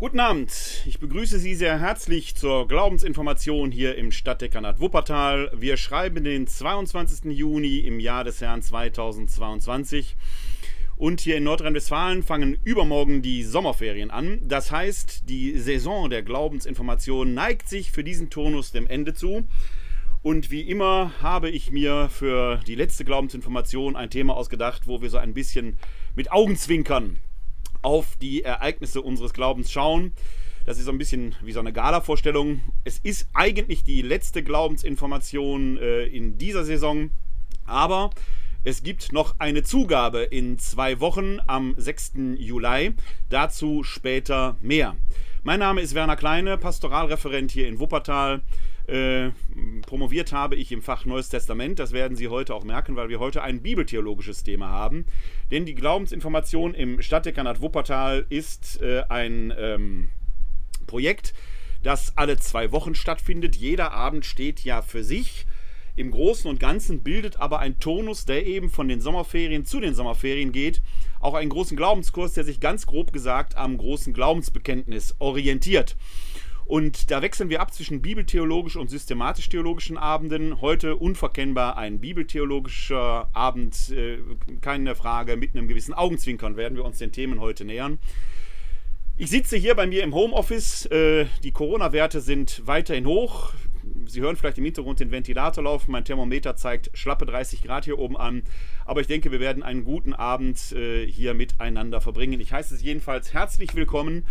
Guten Abend, ich begrüße Sie sehr herzlich zur Glaubensinformation hier im Stadtdekanat Wuppertal. Wir schreiben den 22. Juni im Jahr des Herrn 2022 und hier in Nordrhein-Westfalen fangen übermorgen die Sommerferien an. Das heißt, die Saison der Glaubensinformation neigt sich für diesen Turnus dem Ende zu. Und wie immer habe ich mir für die letzte Glaubensinformation ein Thema ausgedacht, wo wir so ein bisschen mit Augenzwinkern auf die Ereignisse unseres Glaubens schauen. Das ist so ein bisschen wie so eine Gala-Vorstellung. Es ist eigentlich die letzte Glaubensinformation äh, in dieser Saison, aber es gibt noch eine Zugabe in zwei Wochen am 6. Juli. Dazu später mehr. Mein Name ist Werner Kleine, Pastoralreferent hier in Wuppertal. Äh, promoviert habe ich im Fach Neues Testament. Das werden Sie heute auch merken, weil wir heute ein bibeltheologisches Thema haben. Denn die Glaubensinformation im Stadtdekanat Wuppertal ist äh, ein ähm, Projekt, das alle zwei Wochen stattfindet. Jeder Abend steht ja für sich. Im Großen und Ganzen bildet aber ein Tonus, der eben von den Sommerferien zu den Sommerferien geht, auch einen großen Glaubenskurs, der sich ganz grob gesagt am großen Glaubensbekenntnis orientiert. Und da wechseln wir ab zwischen bibeltheologischen und systematisch-theologischen Abenden. Heute unverkennbar ein bibeltheologischer Abend, äh, keine Frage, mit einem gewissen Augenzwinkern werden wir uns den Themen heute nähern. Ich sitze hier bei mir im Homeoffice. Äh, die Corona-Werte sind weiterhin hoch. Sie hören vielleicht im Hintergrund den Ventilator laufen. Mein Thermometer zeigt schlappe 30 Grad hier oben an. Aber ich denke, wir werden einen guten Abend äh, hier miteinander verbringen. Ich heiße Sie jedenfalls herzlich willkommen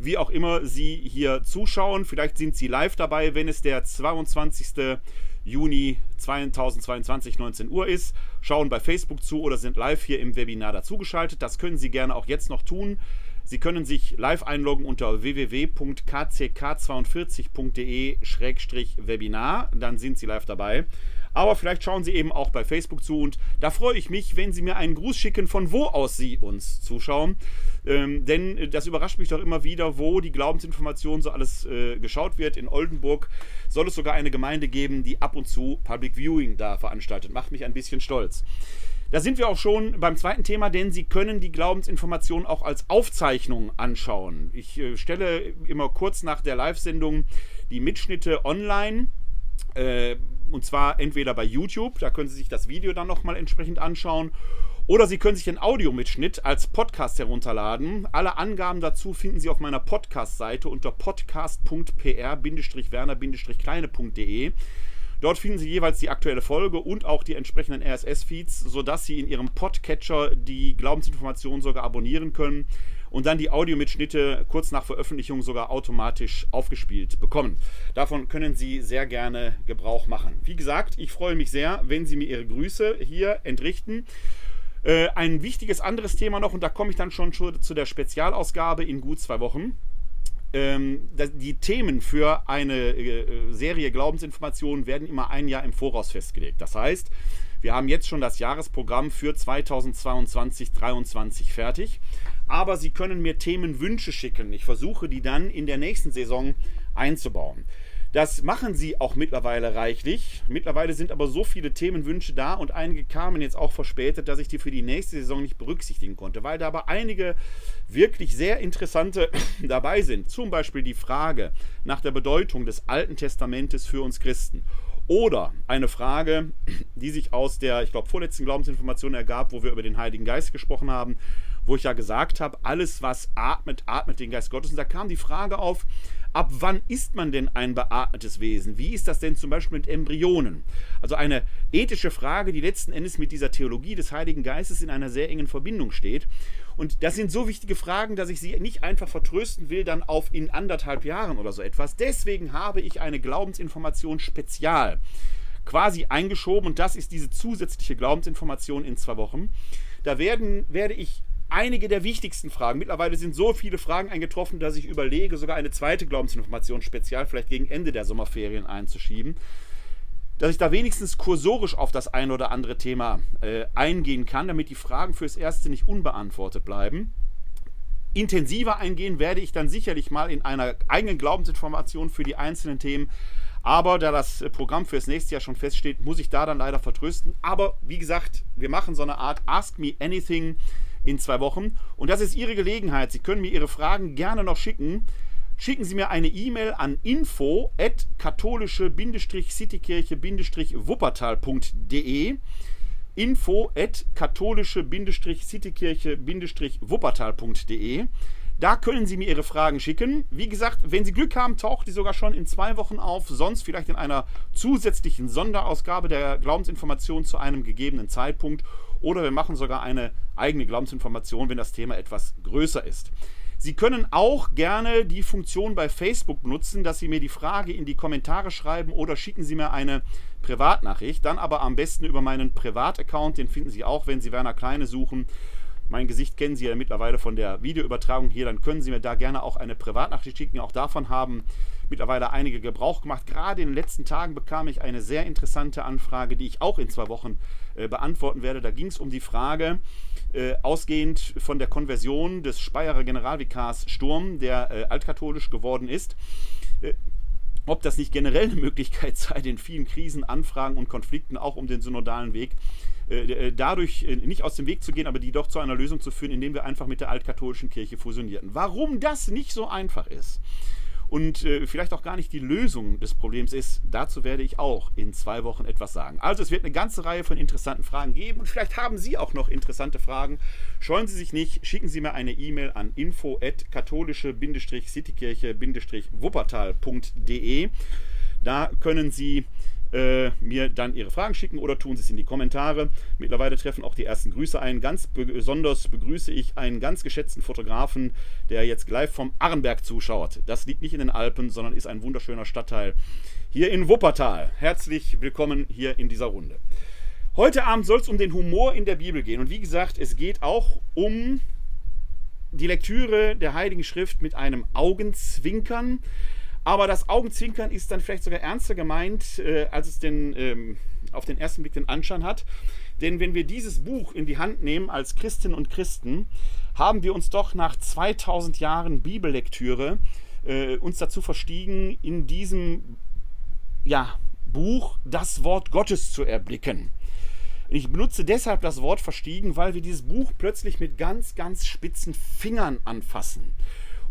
wie auch immer Sie hier zuschauen. Vielleicht sind Sie live dabei, wenn es der 22. Juni 2022, 19 Uhr ist. Schauen bei Facebook zu oder sind live hier im Webinar dazugeschaltet. Das können Sie gerne auch jetzt noch tun. Sie können sich live einloggen unter www.kck42.de-webinar. Dann sind Sie live dabei. Aber vielleicht schauen Sie eben auch bei Facebook zu und da freue ich mich, wenn Sie mir einen Gruß schicken, von wo aus Sie uns zuschauen. Ähm, denn das überrascht mich doch immer wieder, wo die Glaubensinformation so alles äh, geschaut wird. In Oldenburg soll es sogar eine Gemeinde geben, die ab und zu Public Viewing da veranstaltet. Macht mich ein bisschen stolz. Da sind wir auch schon beim zweiten Thema, denn Sie können die Glaubensinformation auch als Aufzeichnung anschauen. Ich äh, stelle immer kurz nach der Live-Sendung die Mitschnitte online. Äh, und zwar entweder bei YouTube, da können Sie sich das Video dann nochmal entsprechend anschauen. Oder Sie können sich den Audiomitschnitt als Podcast herunterladen. Alle Angaben dazu finden Sie auf meiner Podcast-Seite unter podcast.pr-werner-kleine.de. Dort finden Sie jeweils die aktuelle Folge und auch die entsprechenden RSS-Feeds, sodass Sie in Ihrem Podcatcher die Glaubensinformationen sogar abonnieren können und dann die Audiomitschnitte kurz nach Veröffentlichung sogar automatisch aufgespielt bekommen. Davon können Sie sehr gerne Gebrauch machen. Wie gesagt, ich freue mich sehr, wenn Sie mir Ihre Grüße hier entrichten. Äh, ein wichtiges anderes Thema noch, und da komme ich dann schon zu der Spezialausgabe in gut zwei Wochen. Ähm, die Themen für eine äh, Serie Glaubensinformationen werden immer ein Jahr im Voraus festgelegt. Das heißt, wir haben jetzt schon das Jahresprogramm für 2022-2023 fertig. Aber Sie können mir Themenwünsche schicken. Ich versuche die dann in der nächsten Saison einzubauen. Das machen sie auch mittlerweile reichlich. Mittlerweile sind aber so viele Themenwünsche da und einige kamen jetzt auch verspätet, dass ich die für die nächste Saison nicht berücksichtigen konnte, weil da aber einige wirklich sehr interessante dabei sind. Zum Beispiel die Frage nach der Bedeutung des Alten Testamentes für uns Christen. Oder eine Frage, die sich aus der, ich glaube, vorletzten Glaubensinformation ergab, wo wir über den Heiligen Geist gesprochen haben, wo ich ja gesagt habe, alles, was atmet, atmet den Geist Gottes. Und da kam die Frage auf, ab wann ist man denn ein beatmetes Wesen? Wie ist das denn zum Beispiel mit Embryonen? Also eine ethische Frage, die letzten Endes mit dieser Theologie des Heiligen Geistes in einer sehr engen Verbindung steht. Und das sind so wichtige Fragen, dass ich sie nicht einfach vertrösten will, dann auf in anderthalb Jahren oder so etwas. Deswegen habe ich eine Glaubensinformation spezial quasi eingeschoben und das ist diese zusätzliche Glaubensinformation in zwei Wochen. Da werden, werde ich einige der wichtigsten Fragen. Mittlerweile sind so viele Fragen eingetroffen, dass ich überlege, sogar eine zweite Glaubensinformation spezial vielleicht gegen Ende der Sommerferien einzuschieben. Dass ich da wenigstens kursorisch auf das ein oder andere Thema äh, eingehen kann, damit die Fragen fürs Erste nicht unbeantwortet bleiben. Intensiver eingehen werde ich dann sicherlich mal in einer eigenen Glaubensinformation für die einzelnen Themen. Aber da das Programm fürs nächste Jahr schon feststeht, muss ich da dann leider vertrösten. Aber wie gesagt, wir machen so eine Art Ask Me Anything in zwei Wochen. Und das ist Ihre Gelegenheit. Sie können mir Ihre Fragen gerne noch schicken. Schicken Sie mir eine E-Mail an info at katholische-citykirche-wuppertal.de info at katholische-citykirche-wuppertal.de da können Sie mir Ihre Fragen schicken. Wie gesagt, wenn Sie Glück haben, taucht die sogar schon in zwei Wochen auf. Sonst vielleicht in einer zusätzlichen Sonderausgabe der Glaubensinformation zu einem gegebenen Zeitpunkt. Oder wir machen sogar eine eigene Glaubensinformation, wenn das Thema etwas größer ist. Sie können auch gerne die Funktion bei Facebook benutzen, dass Sie mir die Frage in die Kommentare schreiben oder schicken Sie mir eine Privatnachricht. Dann aber am besten über meinen Privataccount. Den finden Sie auch, wenn Sie Werner Kleine suchen. Mein Gesicht kennen Sie ja mittlerweile von der Videoübertragung hier. Dann können Sie mir da gerne auch eine Privatnachricht schicken. Auch davon haben mittlerweile einige Gebrauch gemacht. Gerade in den letzten Tagen bekam ich eine sehr interessante Anfrage, die ich auch in zwei Wochen äh, beantworten werde. Da ging es um die Frage, äh, ausgehend von der Konversion des Speyerer Generalvikars Sturm, der äh, altkatholisch geworden ist, ob das nicht generell eine Möglichkeit sei, den vielen Krisen, Anfragen und Konflikten auch um den synodalen Weg dadurch nicht aus dem Weg zu gehen, aber die doch zu einer Lösung zu führen, indem wir einfach mit der altkatholischen Kirche fusionierten. Warum das nicht so einfach ist und äh, vielleicht auch gar nicht die Lösung des Problems ist, dazu werde ich auch in zwei Wochen etwas sagen. Also es wird eine ganze Reihe von interessanten Fragen geben und vielleicht haben Sie auch noch interessante Fragen. Scheuen Sie sich nicht, schicken Sie mir eine E-Mail an info-katholische-citykirche-wuppertal.de. Da können Sie äh, mir dann Ihre Fragen schicken oder tun Sie es in die Kommentare. Mittlerweile treffen auch die ersten Grüße ein. Ganz besonders begrüße ich einen ganz geschätzten Fotografen, der jetzt live vom Arrenberg zuschaut. Das liegt nicht in den Alpen, sondern ist ein wunderschöner Stadtteil hier in Wuppertal. Herzlich willkommen hier in dieser Runde. Heute Abend soll es um den Humor in der Bibel gehen. Und wie gesagt, es geht auch um die Lektüre der Heiligen Schrift mit einem Augenzwinkern. Aber das Augenzwinkern ist dann vielleicht sogar ernster gemeint, äh, als es den, ähm, auf den ersten Blick den Anschein hat. Denn wenn wir dieses Buch in die Hand nehmen als Christinnen und Christen, haben wir uns doch nach 2000 Jahren Bibellektüre äh, uns dazu verstiegen, in diesem ja, Buch das Wort Gottes zu erblicken. Ich benutze deshalb das Wort verstiegen, weil wir dieses Buch plötzlich mit ganz, ganz spitzen Fingern anfassen.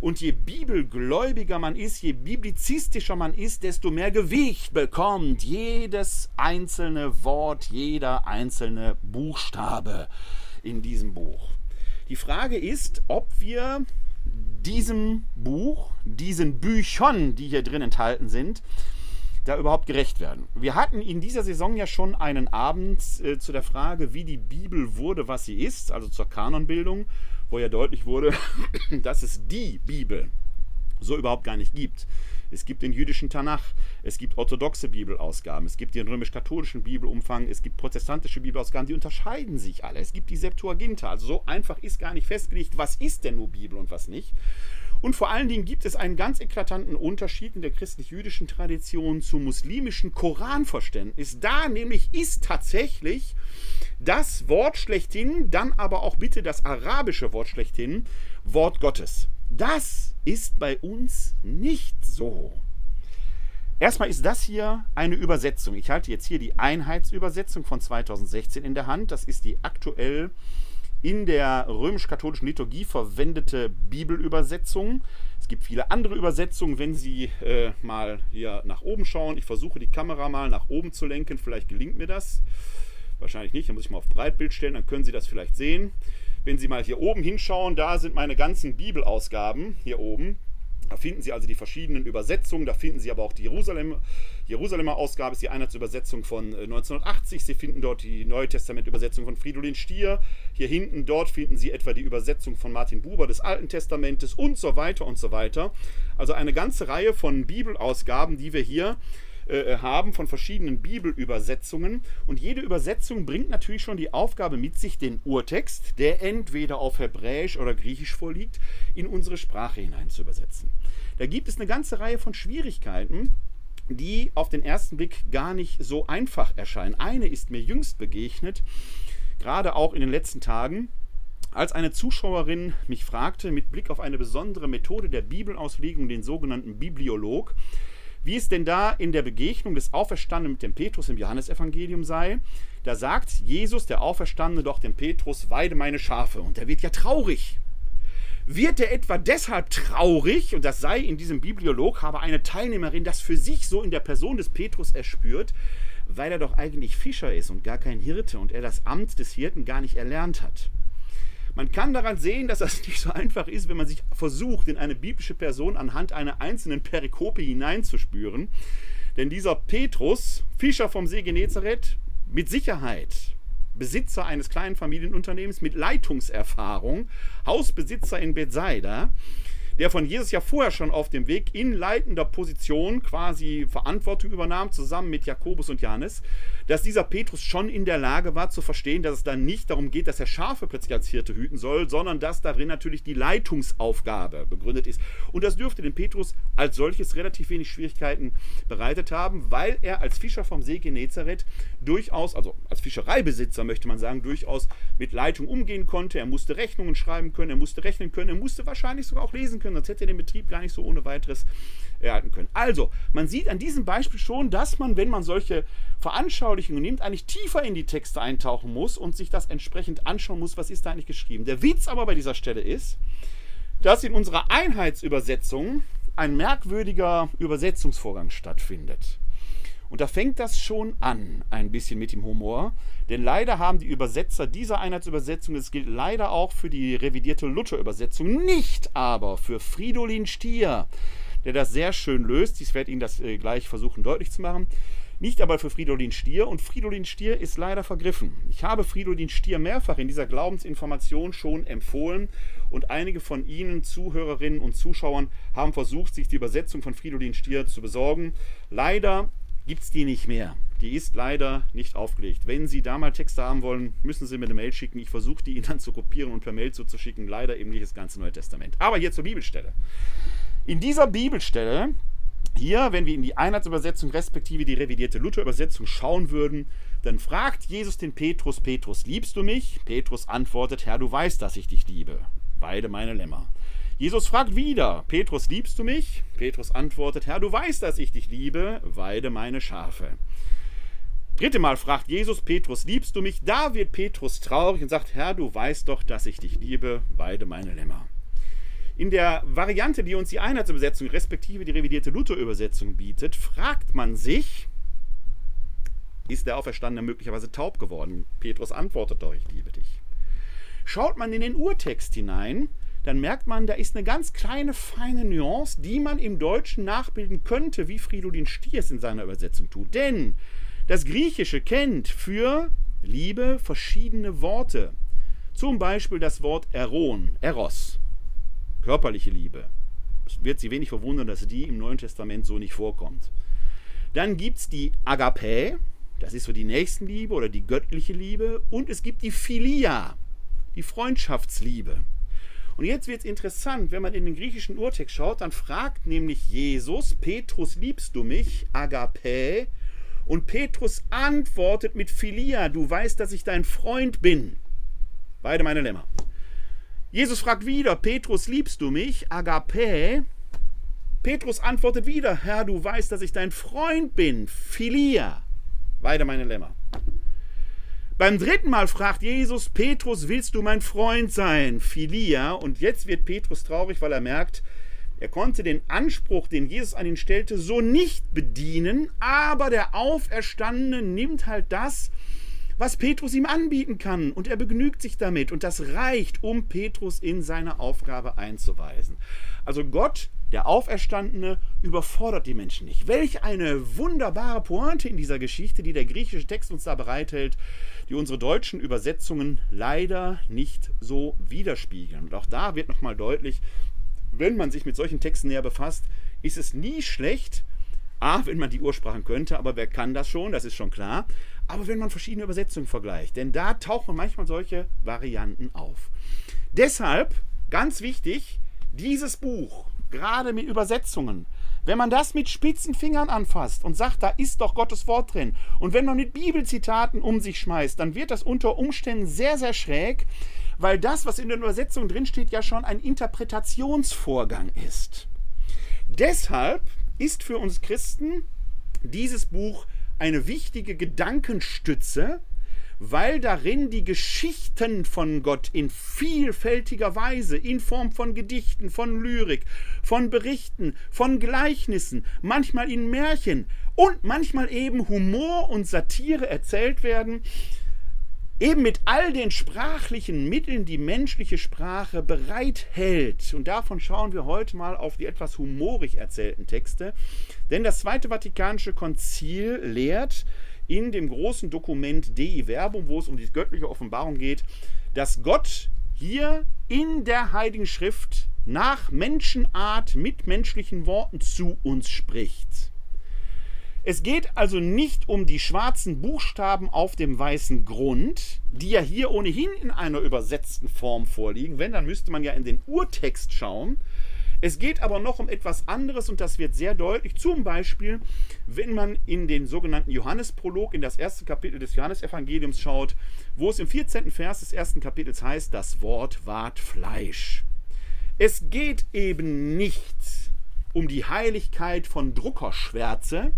Und je bibelgläubiger man ist, je biblizistischer man ist, desto mehr Gewicht bekommt jedes einzelne Wort, jeder einzelne Buchstabe in diesem Buch. Die Frage ist, ob wir diesem Buch, diesen Büchern, die hier drin enthalten sind, da überhaupt gerecht werden. Wir hatten in dieser Saison ja schon einen Abend äh, zu der Frage, wie die Bibel wurde, was sie ist, also zur Kanonbildung wo ja deutlich wurde, dass es die Bibel so überhaupt gar nicht gibt. Es gibt den jüdischen Tanach, es gibt orthodoxe Bibelausgaben, es gibt den römisch-katholischen Bibelumfang, es gibt protestantische Bibelausgaben, die unterscheiden sich alle. Es gibt die Septuaginta, also so einfach ist gar nicht festgelegt, was ist denn nur Bibel und was nicht. Und vor allen Dingen gibt es einen ganz eklatanten Unterschied in der christlich-jüdischen Tradition zum muslimischen Koranverständnis. Da nämlich ist tatsächlich das Wort schlechthin, dann aber auch bitte das arabische Wort schlechthin, Wort Gottes. Das ist bei uns nicht so. Erstmal ist das hier eine Übersetzung. Ich halte jetzt hier die Einheitsübersetzung von 2016 in der Hand. Das ist die aktuell in der römisch-katholischen Liturgie verwendete Bibelübersetzung. Es gibt viele andere Übersetzungen, wenn Sie äh, mal hier nach oben schauen. Ich versuche die Kamera mal nach oben zu lenken, vielleicht gelingt mir das. Wahrscheinlich nicht, dann muss ich mal auf Breitbild stellen, dann können Sie das vielleicht sehen. Wenn Sie mal hier oben hinschauen, da sind meine ganzen Bibelausgaben hier oben. Da finden Sie also die verschiedenen Übersetzungen, da finden Sie aber auch die Jerusalem, Jerusalemer Ausgabe, ist die Einheitsübersetzung von 1980. Äh, Sie finden dort die Neue Testament-Übersetzung von Fridolin Stier. Hier hinten, dort finden Sie etwa die Übersetzung von Martin Buber des Alten Testamentes und so weiter und so weiter. Also eine ganze Reihe von Bibelausgaben, die wir hier äh, haben von verschiedenen Bibelübersetzungen. Und jede Übersetzung bringt natürlich schon die Aufgabe mit sich, den Urtext, der entweder auf Hebräisch oder Griechisch vorliegt, in unsere Sprache hinein zu übersetzen. Da gibt es eine ganze Reihe von Schwierigkeiten, die auf den ersten Blick gar nicht so einfach erscheinen. Eine ist mir jüngst begegnet, gerade auch in den letzten Tagen, als eine Zuschauerin mich fragte, mit Blick auf eine besondere Methode der Bibelauslegung, den sogenannten Bibliolog, wie es denn da in der Begegnung des Auferstandenen mit dem Petrus im Johannesevangelium sei. Da sagt Jesus, der Auferstandene, doch dem Petrus, weide meine Schafe. Und er wird ja traurig. Wird er etwa deshalb traurig, und das sei in diesem Bibliolog, habe eine Teilnehmerin das für sich so in der Person des Petrus erspürt, weil er doch eigentlich Fischer ist und gar kein Hirte und er das Amt des Hirten gar nicht erlernt hat. Man kann daran sehen, dass das nicht so einfach ist, wenn man sich versucht, in eine biblische Person anhand einer einzelnen Perikope hineinzuspüren. Denn dieser Petrus, Fischer vom See Genezareth, mit Sicherheit Besitzer eines kleinen Familienunternehmens mit Leitungserfahrung, Hausbesitzer in Bethsaida, der von Jesus ja vorher schon auf dem Weg in leitender Position quasi Verantwortung übernahm, zusammen mit Jakobus und Johannes, dass dieser Petrus schon in der Lage war zu verstehen, dass es dann nicht darum geht, dass er Schafe plötzlich als Hirte hüten soll, sondern dass darin natürlich die Leitungsaufgabe begründet ist. Und das dürfte dem Petrus als solches relativ wenig Schwierigkeiten bereitet haben, weil er als Fischer vom See Genezareth durchaus, also als Fischereibesitzer möchte man sagen, durchaus mit Leitung umgehen konnte. Er musste Rechnungen schreiben können, er musste rechnen können, er musste wahrscheinlich sogar auch lesen können können, sonst hätte er den Betrieb gar nicht so ohne weiteres erhalten können. Also, man sieht an diesem Beispiel schon, dass man, wenn man solche Veranschaulichungen nimmt, eigentlich tiefer in die Texte eintauchen muss und sich das entsprechend anschauen muss, was ist da eigentlich geschrieben. Der Witz aber bei dieser Stelle ist, dass in unserer Einheitsübersetzung ein merkwürdiger Übersetzungsvorgang stattfindet. Und da fängt das schon an, ein bisschen mit dem Humor. Denn leider haben die Übersetzer dieser Einheitsübersetzung, das gilt leider auch für die revidierte Luther-Übersetzung, nicht aber für Fridolin Stier, der das sehr schön löst. Ich werde Ihnen das äh, gleich versuchen deutlich zu machen. Nicht aber für Fridolin Stier und Fridolin Stier ist leider vergriffen. Ich habe Fridolin Stier mehrfach in dieser Glaubensinformation schon empfohlen und einige von Ihnen, Zuhörerinnen und Zuschauern, haben versucht, sich die Übersetzung von Fridolin Stier zu besorgen. Leider gibt es die nicht mehr. Die ist leider nicht aufgelegt. Wenn Sie da mal Texte haben wollen, müssen Sie mir eine Mail schicken. Ich versuche die Ihnen dann zu kopieren und per Mail zuzuschicken. Leider eben nicht das ganze Neue Testament. Aber hier zur Bibelstelle. In dieser Bibelstelle, hier, wenn wir in die Einheitsübersetzung respektive die revidierte Luther-Übersetzung schauen würden, dann fragt Jesus den Petrus, Petrus, liebst du mich? Petrus antwortet, Herr, du weißt, dass ich dich liebe. Beide meine Lämmer. Jesus fragt wieder, Petrus, liebst du mich? Petrus antwortet, Herr, du weißt, dass ich dich liebe, weide meine Schafe. Dritte Mal fragt Jesus Petrus, liebst du mich? Da wird Petrus traurig und sagt, Herr, du weißt doch, dass ich dich liebe, weide meine Lämmer. In der Variante, die uns die Einheitsübersetzung respektive die revidierte Luther-Übersetzung bietet, fragt man sich, ist der Auferstandene möglicherweise taub geworden? Petrus antwortet doch, ich liebe dich. Schaut man in den Urtext hinein, dann merkt man, da ist eine ganz kleine, feine Nuance, die man im Deutschen nachbilden könnte, wie Fridolin Stiers in seiner Übersetzung tut. Denn das Griechische kennt für Liebe verschiedene Worte. Zum Beispiel das Wort Eron, Eros, körperliche Liebe. Es wird Sie wenig verwundern, dass die im Neuen Testament so nicht vorkommt. Dann gibt es die Agape, das ist so die Nächstenliebe oder die göttliche Liebe. Und es gibt die Philia, die Freundschaftsliebe. Und jetzt wird es interessant, wenn man in den griechischen Urtext schaut, dann fragt nämlich Jesus, Petrus, liebst du mich? Agape. Und Petrus antwortet mit Philia, du weißt, dass ich dein Freund bin. Beide meine Lämmer. Jesus fragt wieder, Petrus, liebst du mich? Agape. Petrus antwortet wieder, Herr, du weißt, dass ich dein Freund bin. Philia. Beide meine Lämmer. Beim dritten Mal fragt Jesus Petrus, willst du mein Freund sein? Philia. Und jetzt wird Petrus traurig, weil er merkt, er konnte den Anspruch, den Jesus an ihn stellte, so nicht bedienen, aber der Auferstandene nimmt halt das, was Petrus ihm anbieten kann, und er begnügt sich damit, und das reicht, um Petrus in seine Aufgabe einzuweisen. Also Gott der Auferstandene überfordert die Menschen nicht. Welch eine wunderbare Pointe in dieser Geschichte, die der griechische Text uns da bereithält, die unsere deutschen Übersetzungen leider nicht so widerspiegeln. Und auch da wird nochmal deutlich, wenn man sich mit solchen Texten näher befasst, ist es nie schlecht, A, wenn man die Ursprachen könnte, aber wer kann das schon, das ist schon klar. Aber wenn man verschiedene Übersetzungen vergleicht, denn da tauchen manchmal solche Varianten auf. Deshalb, ganz wichtig, dieses Buch gerade mit Übersetzungen. Wenn man das mit spitzen Fingern anfasst und sagt, da ist doch Gottes Wort drin, und wenn man mit Bibelzitaten um sich schmeißt, dann wird das unter Umständen sehr, sehr schräg, weil das, was in der Übersetzung drinsteht, ja schon ein Interpretationsvorgang ist. Deshalb ist für uns Christen dieses Buch eine wichtige Gedankenstütze, weil darin die Geschichten von Gott in vielfältiger Weise, in Form von Gedichten, von Lyrik, von Berichten, von Gleichnissen, manchmal in Märchen und manchmal eben Humor und Satire erzählt werden, eben mit all den sprachlichen Mitteln die menschliche Sprache bereithält. Und davon schauen wir heute mal auf die etwas humorig erzählten Texte. Denn das Zweite Vatikanische Konzil lehrt, in dem großen Dokument Dei Verbum, wo es um die göttliche Offenbarung geht, dass Gott hier in der Heiligen Schrift nach Menschenart mit menschlichen Worten zu uns spricht. Es geht also nicht um die schwarzen Buchstaben auf dem weißen Grund, die ja hier ohnehin in einer übersetzten Form vorliegen. Wenn, dann müsste man ja in den Urtext schauen. Es geht aber noch um etwas anderes und das wird sehr deutlich. Zum Beispiel, wenn man in den sogenannten Johannesprolog, in das erste Kapitel des Johannesevangeliums schaut, wo es im 14. Vers des ersten Kapitels heißt, das Wort ward Fleisch. Es geht eben nicht um die Heiligkeit von Druckerschwärze,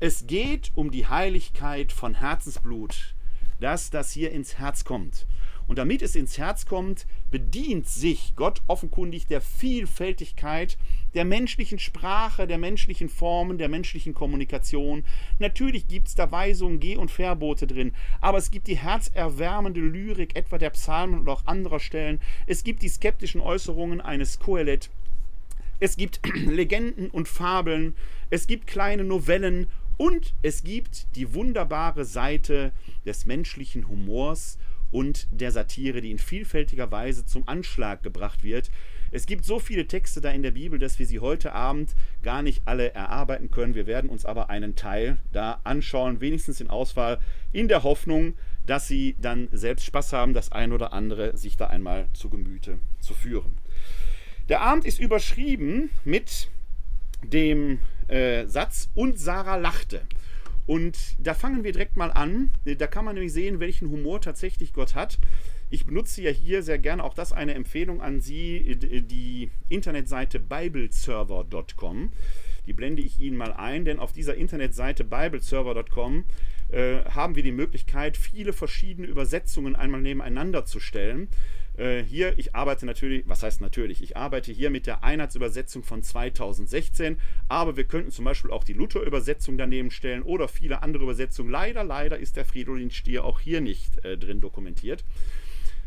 es geht um die Heiligkeit von Herzensblut, dass das hier ins Herz kommt. Und damit es ins Herz kommt, bedient sich Gott offenkundig der Vielfältigkeit der menschlichen Sprache, der menschlichen Formen, der menschlichen Kommunikation. Natürlich gibt es da Weisungen, Geh- und Verbote drin, aber es gibt die herzerwärmende Lyrik, etwa der Psalmen und auch anderer Stellen. Es gibt die skeptischen Äußerungen eines Kohelet. Es gibt Legenden und Fabeln. Es gibt kleine Novellen. Und es gibt die wunderbare Seite des menschlichen Humors und der Satire, die in vielfältiger Weise zum Anschlag gebracht wird. Es gibt so viele Texte da in der Bibel, dass wir sie heute Abend gar nicht alle erarbeiten können. Wir werden uns aber einen Teil da anschauen, wenigstens in Auswahl, in der Hoffnung, dass Sie dann selbst Spaß haben, das ein oder andere sich da einmal zu Gemüte zu führen. Der Abend ist überschrieben mit dem äh, Satz und Sarah lachte. Und da fangen wir direkt mal an. Da kann man nämlich sehen, welchen Humor tatsächlich Gott hat. Ich benutze ja hier sehr gerne auch das eine Empfehlung an Sie, die Internetseite bibleserver.com. Die blende ich Ihnen mal ein, denn auf dieser Internetseite bibleserver.com äh, haben wir die Möglichkeit, viele verschiedene Übersetzungen einmal nebeneinander zu stellen. Äh, hier, ich arbeite natürlich, was heißt natürlich, ich arbeite hier mit der Einheitsübersetzung von 2016, aber wir könnten zum Beispiel auch die Luther-Übersetzung daneben stellen oder viele andere Übersetzungen. Leider, leider ist der Fridolin-Stier auch hier nicht äh, drin dokumentiert.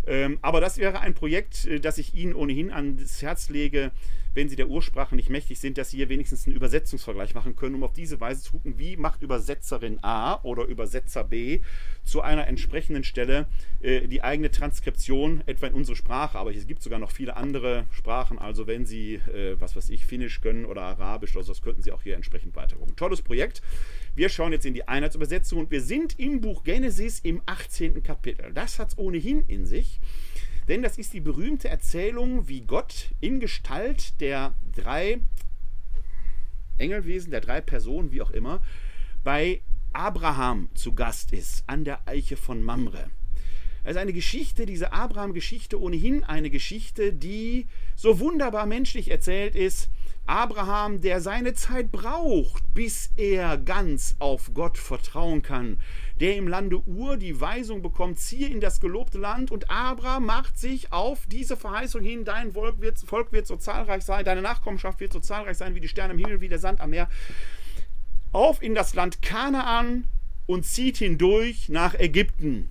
Ähm, aber das wäre ein Projekt, äh, das ich Ihnen ohnehin ans Herz lege, wenn Sie der Ursprache nicht mächtig sind, dass Sie hier wenigstens einen Übersetzungsvergleich machen können, um auf diese Weise zu gucken, wie macht Übersetzerin A oder Übersetzer B zu einer entsprechenden Stelle äh, die eigene Transkription, etwa in unsere Sprache. Aber es gibt sogar noch viele andere Sprachen. Also wenn Sie, äh, was weiß ich, Finnisch können oder Arabisch oder so, das könnten Sie auch hier entsprechend weiter gucken. Tolles Projekt. Wir schauen jetzt in die Einheitsübersetzung und wir sind im Buch Genesis im 18. Kapitel. Das hat es ohnehin in sich. Denn das ist die berühmte Erzählung, wie Gott in Gestalt der drei Engelwesen, der drei Personen, wie auch immer, bei Abraham zu Gast ist, an der Eiche von Mamre. Ist eine Geschichte, diese Abraham-Geschichte ohnehin eine Geschichte, die so wunderbar menschlich erzählt ist, Abraham, der seine Zeit braucht, bis er ganz auf Gott vertrauen kann, der im Lande Ur die Weisung bekommt, ziehe in das gelobte Land und Abraham macht sich auf diese Verheißung hin, dein Volk wird, Volk wird so zahlreich sein, deine Nachkommenschaft wird so zahlreich sein wie die Sterne im Himmel, wie der Sand am Meer, auf in das Land Kanaan und zieht hindurch nach Ägypten,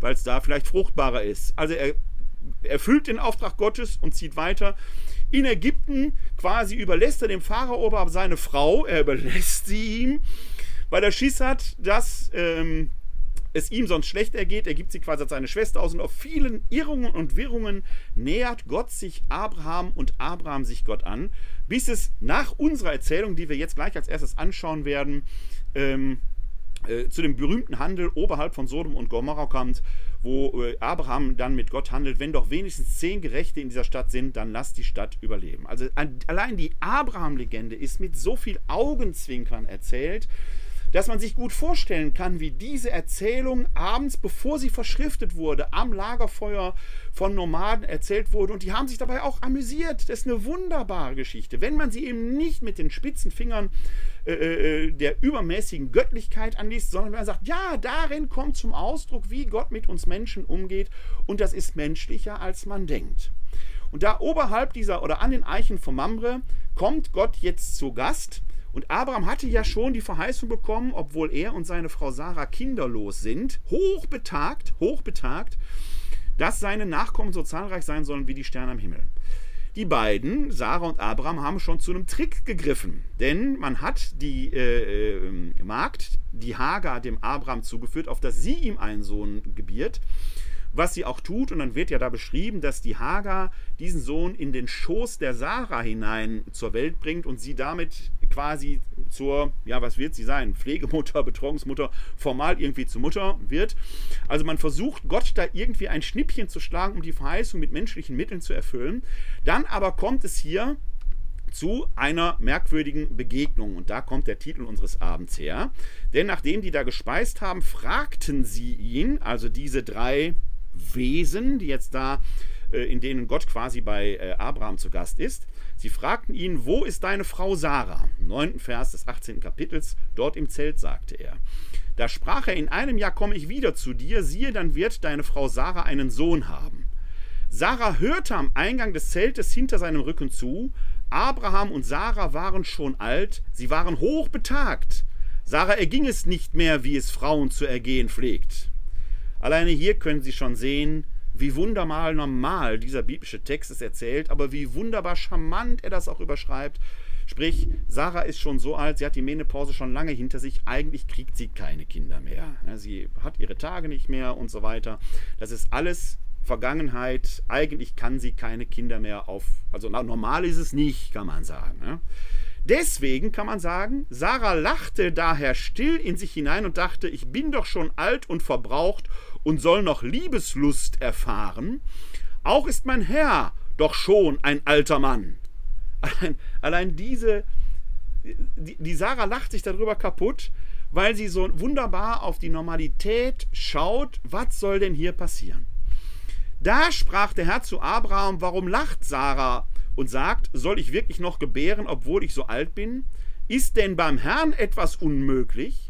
weil es da vielleicht fruchtbarer ist. Also er erfüllt den Auftrag Gottes und zieht weiter in Ägypten quasi überlässt er dem Pharao aber seine Frau, er überlässt sie ihm, weil er Schiss hat, dass ähm, es ihm sonst schlecht ergeht. Er gibt sie quasi als seine Schwester aus und auf vielen Irrungen und Wirrungen nähert Gott sich Abraham und Abraham sich Gott an, bis es nach unserer Erzählung, die wir jetzt gleich als erstes anschauen werden, ähm, äh, zu dem berühmten Handel oberhalb von Sodom und Gomorra kommt, wo äh, Abraham dann mit Gott handelt, wenn doch wenigstens zehn Gerechte in dieser Stadt sind, dann lass die Stadt überleben. Also allein die Abraham-Legende ist mit so viel Augenzwinkern erzählt, dass man sich gut vorstellen kann, wie diese Erzählung abends, bevor sie verschriftet wurde, am Lagerfeuer von Nomaden erzählt wurde. Und die haben sich dabei auch amüsiert. Das ist eine wunderbare Geschichte. Wenn man sie eben nicht mit den spitzen Fingern äh, äh der übermäßigen Göttlichkeit anliest, sondern wenn man sagt, ja, darin kommt zum Ausdruck, wie Gott mit uns Menschen umgeht. Und das ist menschlicher, als man denkt. Und da oberhalb dieser oder an den Eichen von Mamre kommt Gott jetzt zu Gast und Abraham hatte ja schon die Verheißung bekommen, obwohl er und seine Frau Sarah kinderlos sind, hochbetagt, hochbetagt, dass seine Nachkommen so zahlreich sein sollen wie die Sterne am Himmel. Die beiden, Sarah und Abraham, haben schon zu einem Trick gegriffen, denn man hat die äh, äh Magd, die Hagar, dem Abraham zugeführt, auf dass sie ihm einen Sohn gebiert was sie auch tut. Und dann wird ja da beschrieben, dass die Hagar diesen Sohn in den Schoß der Sarah hinein zur Welt bringt und sie damit quasi zur, ja, was wird sie sein? Pflegemutter, Betreuungsmutter, formal irgendwie zur Mutter wird. Also man versucht, Gott da irgendwie ein Schnippchen zu schlagen, um die Verheißung mit menschlichen Mitteln zu erfüllen. Dann aber kommt es hier zu einer merkwürdigen Begegnung. Und da kommt der Titel unseres Abends her. Denn nachdem die da gespeist haben, fragten sie ihn, also diese drei Wesen, die jetzt da, äh, in denen Gott quasi bei äh, Abraham zu Gast ist. Sie fragten ihn, wo ist deine Frau Sarah? Im 9. Vers des 18. Kapitels, dort im Zelt, sagte er. Da sprach er, in einem Jahr komme ich wieder zu dir, siehe, dann wird deine Frau Sarah einen Sohn haben. Sarah hörte am Eingang des Zeltes hinter seinem Rücken zu. Abraham und Sarah waren schon alt, sie waren hoch betagt. Sarah erging es nicht mehr, wie es Frauen zu ergehen pflegt. Alleine hier können Sie schon sehen, wie wunderbar normal dieser biblische Text es erzählt, aber wie wunderbar charmant er das auch überschreibt. Sprich, Sarah ist schon so alt, sie hat die Menopause schon lange hinter sich, eigentlich kriegt sie keine Kinder mehr. Sie hat ihre Tage nicht mehr und so weiter. Das ist alles Vergangenheit. Eigentlich kann sie keine Kinder mehr auf. Also normal ist es nicht, kann man sagen. Deswegen kann man sagen, Sarah lachte daher still in sich hinein und dachte, ich bin doch schon alt und verbraucht und soll noch Liebeslust erfahren. Auch ist mein Herr doch schon ein alter Mann. Allein, allein diese, die, die Sarah lacht sich darüber kaputt, weil sie so wunderbar auf die Normalität schaut, was soll denn hier passieren? Da sprach der Herr zu Abraham, warum lacht Sarah und sagt, soll ich wirklich noch gebären, obwohl ich so alt bin? Ist denn beim Herrn etwas unmöglich?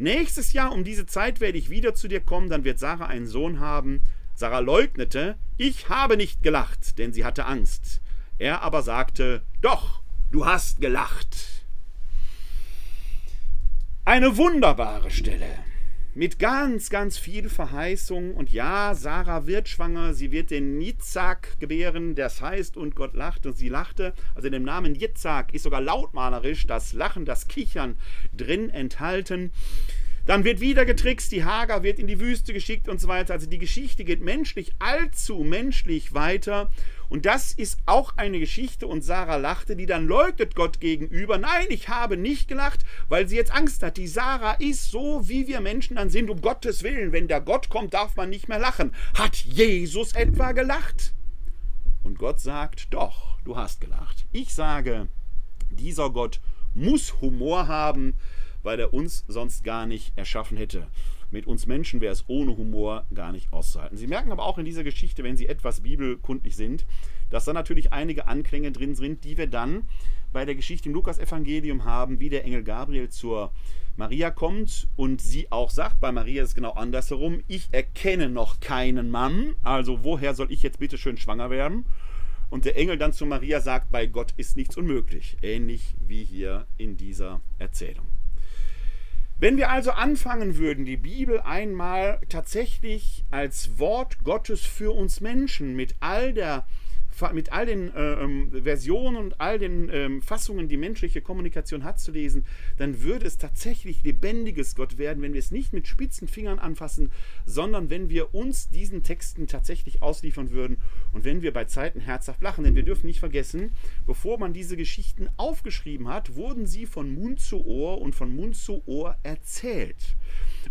Nächstes Jahr um diese Zeit werde ich wieder zu dir kommen, dann wird Sarah einen Sohn haben. Sarah leugnete, ich habe nicht gelacht, denn sie hatte Angst. Er aber sagte, doch, du hast gelacht. Eine wunderbare Stelle mit ganz, ganz viel Verheißung. Und ja, Sarah wird schwanger, sie wird den Yitzhak gebären, das heißt, und Gott lacht und sie lachte. Also in dem Namen Yitzhak ist sogar lautmalerisch das Lachen, das Kichern drin enthalten. Dann wird wieder getrickst, die Hager wird in die Wüste geschickt und so weiter. Also die Geschichte geht menschlich, allzu menschlich weiter. Und das ist auch eine Geschichte und Sarah lachte, die dann leugnet Gott gegenüber. Nein, ich habe nicht gelacht, weil sie jetzt Angst hat. Die Sarah ist so, wie wir Menschen dann sind, um Gottes Willen. Wenn der Gott kommt, darf man nicht mehr lachen. Hat Jesus etwa gelacht? Und Gott sagt, doch, du hast gelacht. Ich sage, dieser Gott muss Humor haben, weil er uns sonst gar nicht erschaffen hätte. Mit uns Menschen wäre es ohne Humor gar nicht auszuhalten. Sie merken aber auch in dieser Geschichte, wenn Sie etwas bibelkundlich sind, dass da natürlich einige Anklänge drin sind, die wir dann bei der Geschichte im Lukas-Evangelium haben, wie der Engel Gabriel zur Maria kommt und sie auch sagt, bei Maria ist es genau andersherum, ich erkenne noch keinen Mann, also woher soll ich jetzt bitte schön schwanger werden? Und der Engel dann zu Maria sagt, bei Gott ist nichts unmöglich, ähnlich wie hier in dieser Erzählung. Wenn wir also anfangen würden, die Bibel einmal tatsächlich als Wort Gottes für uns Menschen mit all der mit all den äh, ähm, Versionen und all den ähm, Fassungen, die menschliche Kommunikation hat, zu lesen, dann würde es tatsächlich lebendiges Gott werden, wenn wir es nicht mit spitzen Fingern anfassen, sondern wenn wir uns diesen Texten tatsächlich ausliefern würden und wenn wir bei Zeiten herzhaft lachen. Denn wir dürfen nicht vergessen, bevor man diese Geschichten aufgeschrieben hat, wurden sie von Mund zu Ohr und von Mund zu Ohr erzählt.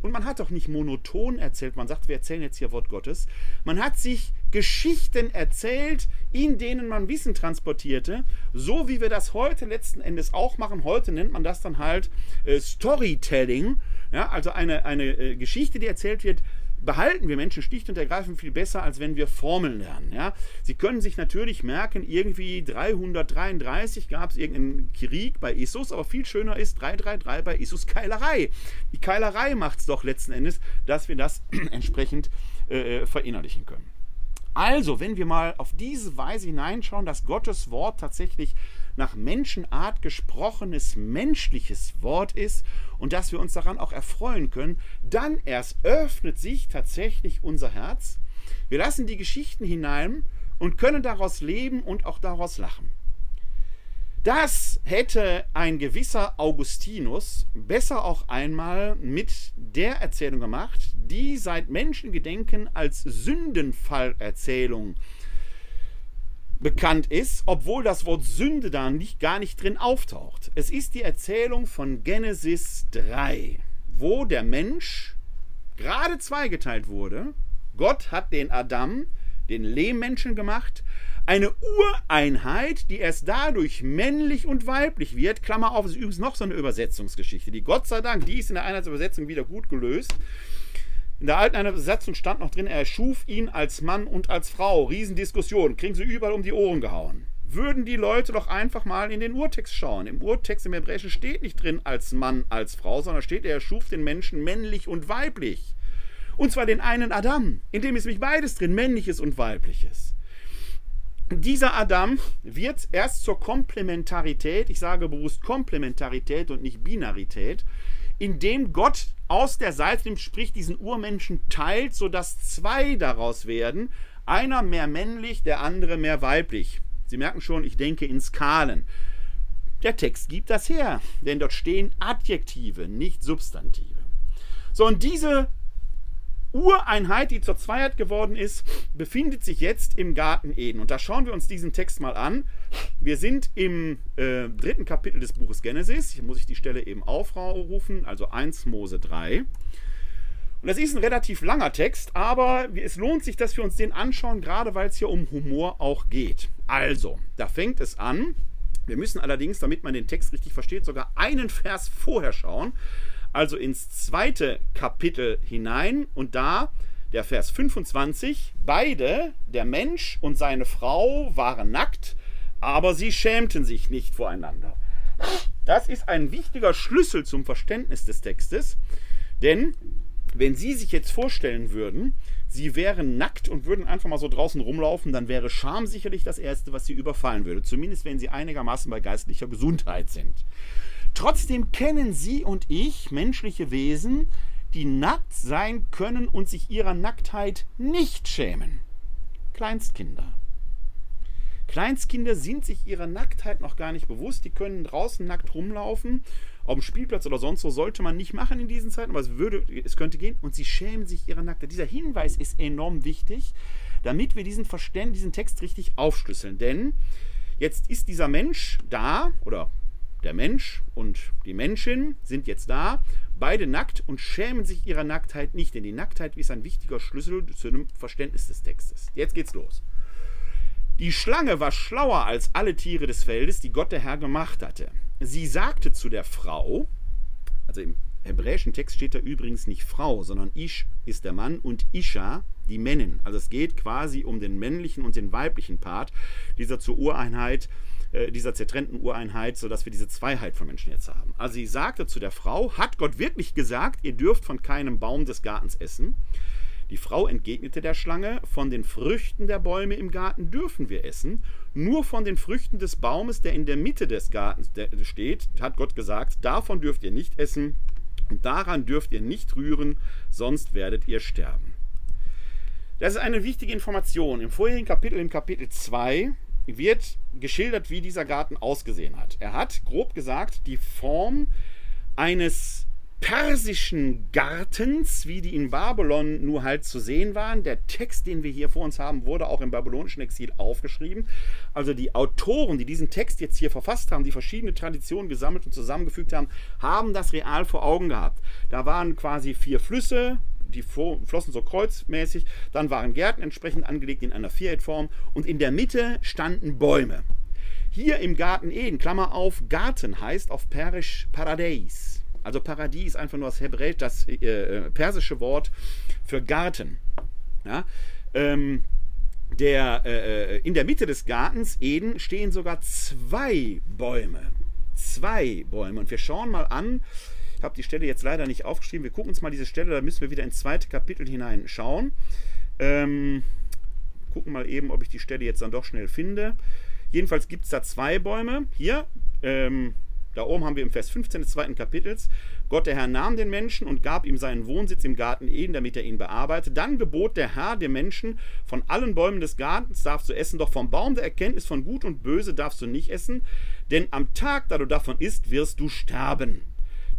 Und man hat doch nicht monoton erzählt, man sagt, wir erzählen jetzt hier Wort Gottes. Man hat sich Geschichten erzählt, in denen man Wissen transportierte, so wie wir das heute letzten Endes auch machen. Heute nennt man das dann halt äh, Storytelling, ja, also eine, eine äh, Geschichte, die erzählt wird, behalten wir Menschen schlicht und ergreifend viel besser, als wenn wir Formeln lernen. Ja? Sie können sich natürlich merken, irgendwie 333 gab es irgendeinen Krieg bei Issus, aber viel schöner ist 333 bei Issus Keilerei. Die Keilerei macht es doch letzten Endes, dass wir das entsprechend äh, verinnerlichen können. Also, wenn wir mal auf diese Weise hineinschauen, dass Gottes Wort tatsächlich nach Menschenart gesprochenes menschliches Wort ist und dass wir uns daran auch erfreuen können, dann erst öffnet sich tatsächlich unser Herz. Wir lassen die Geschichten hinein und können daraus leben und auch daraus lachen. Das hätte ein gewisser Augustinus besser auch einmal mit der Erzählung gemacht, die seit Menschengedenken als Sündenfallerzählung bekannt ist, obwohl das Wort Sünde da nicht, gar nicht drin auftaucht. Es ist die Erzählung von Genesis 3, wo der Mensch gerade zweigeteilt wurde. Gott hat den Adam, den Lehmmenschen gemacht, eine Ureinheit, die erst dadurch männlich und weiblich wird. Klammer auf, ist übrigens noch so eine Übersetzungsgeschichte, die Gott sei Dank, die ist in der Einheitsübersetzung wieder gut gelöst. In der alten Übersetzung stand noch drin, er schuf ihn als Mann und als Frau. Riesendiskussion, kriegen sie überall um die Ohren gehauen. Würden die Leute doch einfach mal in den Urtext schauen. Im Urtext im Hebräischen steht nicht drin als Mann, als Frau, sondern steht, er schuf den Menschen männlich und weiblich. Und zwar den einen Adam, in dem ist nämlich beides drin, männliches und weibliches dieser Adam wird erst zur Komplementarität, ich sage bewusst Komplementarität und nicht Binarität, indem Gott aus der Seite sprich diesen Urmenschen teilt, sodass zwei daraus werden, einer mehr männlich, der andere mehr weiblich. Sie merken schon, ich denke in Skalen. Der Text gibt das her, denn dort stehen Adjektive, nicht Substantive. So, und diese Ureinheit, die zur Zweiheit geworden ist, befindet sich jetzt im Garten Eden. Und da schauen wir uns diesen Text mal an. Wir sind im äh, dritten Kapitel des Buches Genesis. Hier muss ich die Stelle eben aufrufen, also 1 Mose 3. Und das ist ein relativ langer Text, aber es lohnt sich, dass wir uns den anschauen, gerade weil es hier um Humor auch geht. Also, da fängt es an. Wir müssen allerdings, damit man den Text richtig versteht, sogar einen Vers vorher schauen also ins zweite Kapitel hinein und da der Vers 25, beide, der Mensch und seine Frau, waren nackt, aber sie schämten sich nicht voreinander. Das ist ein wichtiger Schlüssel zum Verständnis des Textes, denn wenn Sie sich jetzt vorstellen würden, Sie wären nackt und würden einfach mal so draußen rumlaufen, dann wäre Scham sicherlich das Erste, was Sie überfallen würde, zumindest wenn Sie einigermaßen bei geistlicher Gesundheit sind. Trotzdem kennen Sie und ich menschliche Wesen, die nackt sein können und sich ihrer Nacktheit nicht schämen. Kleinstkinder. Kleinstkinder sind sich ihrer Nacktheit noch gar nicht bewusst. Die können draußen nackt rumlaufen. Auf dem Spielplatz oder sonst wo sollte man nicht machen in diesen Zeiten, aber es, würde, es könnte gehen. Und sie schämen sich ihrer Nacktheit. Dieser Hinweis ist enorm wichtig, damit wir diesen, Verständ, diesen Text richtig aufschlüsseln. Denn jetzt ist dieser Mensch da, oder der Mensch und die Menschin sind jetzt da, beide nackt und schämen sich ihrer Nacktheit nicht, denn die Nacktheit ist ein wichtiger Schlüssel zu einem Verständnis des Textes. Jetzt geht's los. Die Schlange war schlauer als alle Tiere des Feldes, die Gott der Herr gemacht hatte. Sie sagte zu der Frau, also im hebräischen Text steht da übrigens nicht Frau, sondern Ish ist der Mann und Isha die Männin. Also es geht quasi um den männlichen und den weiblichen Part dieser zur Ureinheit äh, dieser zertrennten Ureinheit, sodass wir diese Zweiheit von Menschen jetzt haben. Also sie sagte zu der Frau, hat Gott wirklich gesagt, ihr dürft von keinem Baum des Gartens essen? Die Frau entgegnete der Schlange, von den Früchten der Bäume im Garten dürfen wir essen, nur von den Früchten des Baumes, der in der Mitte des Gartens steht, hat Gott gesagt, davon dürft ihr nicht essen und daran dürft ihr nicht rühren, sonst werdet ihr sterben. Das ist eine wichtige Information. Im vorherigen Kapitel, im Kapitel 2, wird geschildert, wie dieser Garten ausgesehen hat. Er hat, grob gesagt, die Form eines persischen Gartens, wie die in Babylon nur halt zu sehen waren. Der Text, den wir hier vor uns haben, wurde auch im babylonischen Exil aufgeschrieben. Also die Autoren, die diesen Text jetzt hier verfasst haben, die verschiedene Traditionen gesammelt und zusammengefügt haben, haben das real vor Augen gehabt. Da waren quasi vier Flüsse, die flossen so kreuzmäßig. Dann waren Gärten entsprechend angelegt in einer Viereckform und in der Mitte standen Bäume. Hier im Garten Eden, Klammer auf, Garten heißt auf Perisch Paradies. Also Paradies, einfach nur das Hebräisch, das äh, äh, persische Wort für Garten. Ja? Ähm, der, äh, äh, in der Mitte des Gartens Eden stehen sogar zwei Bäume. Zwei Bäume. Und wir schauen mal an, ich habe die Stelle jetzt leider nicht aufgeschrieben, wir gucken uns mal diese Stelle, da müssen wir wieder ins zweite Kapitel hineinschauen. Ähm, gucken mal eben, ob ich die Stelle jetzt dann doch schnell finde. Jedenfalls gibt es da zwei Bäume. Hier, ähm, da oben haben wir im Vers 15 des zweiten Kapitels, Gott der Herr nahm den Menschen und gab ihm seinen Wohnsitz im Garten Eden, damit er ihn bearbeitet. Dann gebot der Herr dem Menschen, von allen Bäumen des Gartens darfst du essen, doch vom Baum der Erkenntnis von Gut und Böse darfst du nicht essen, denn am Tag, da du davon isst, wirst du sterben.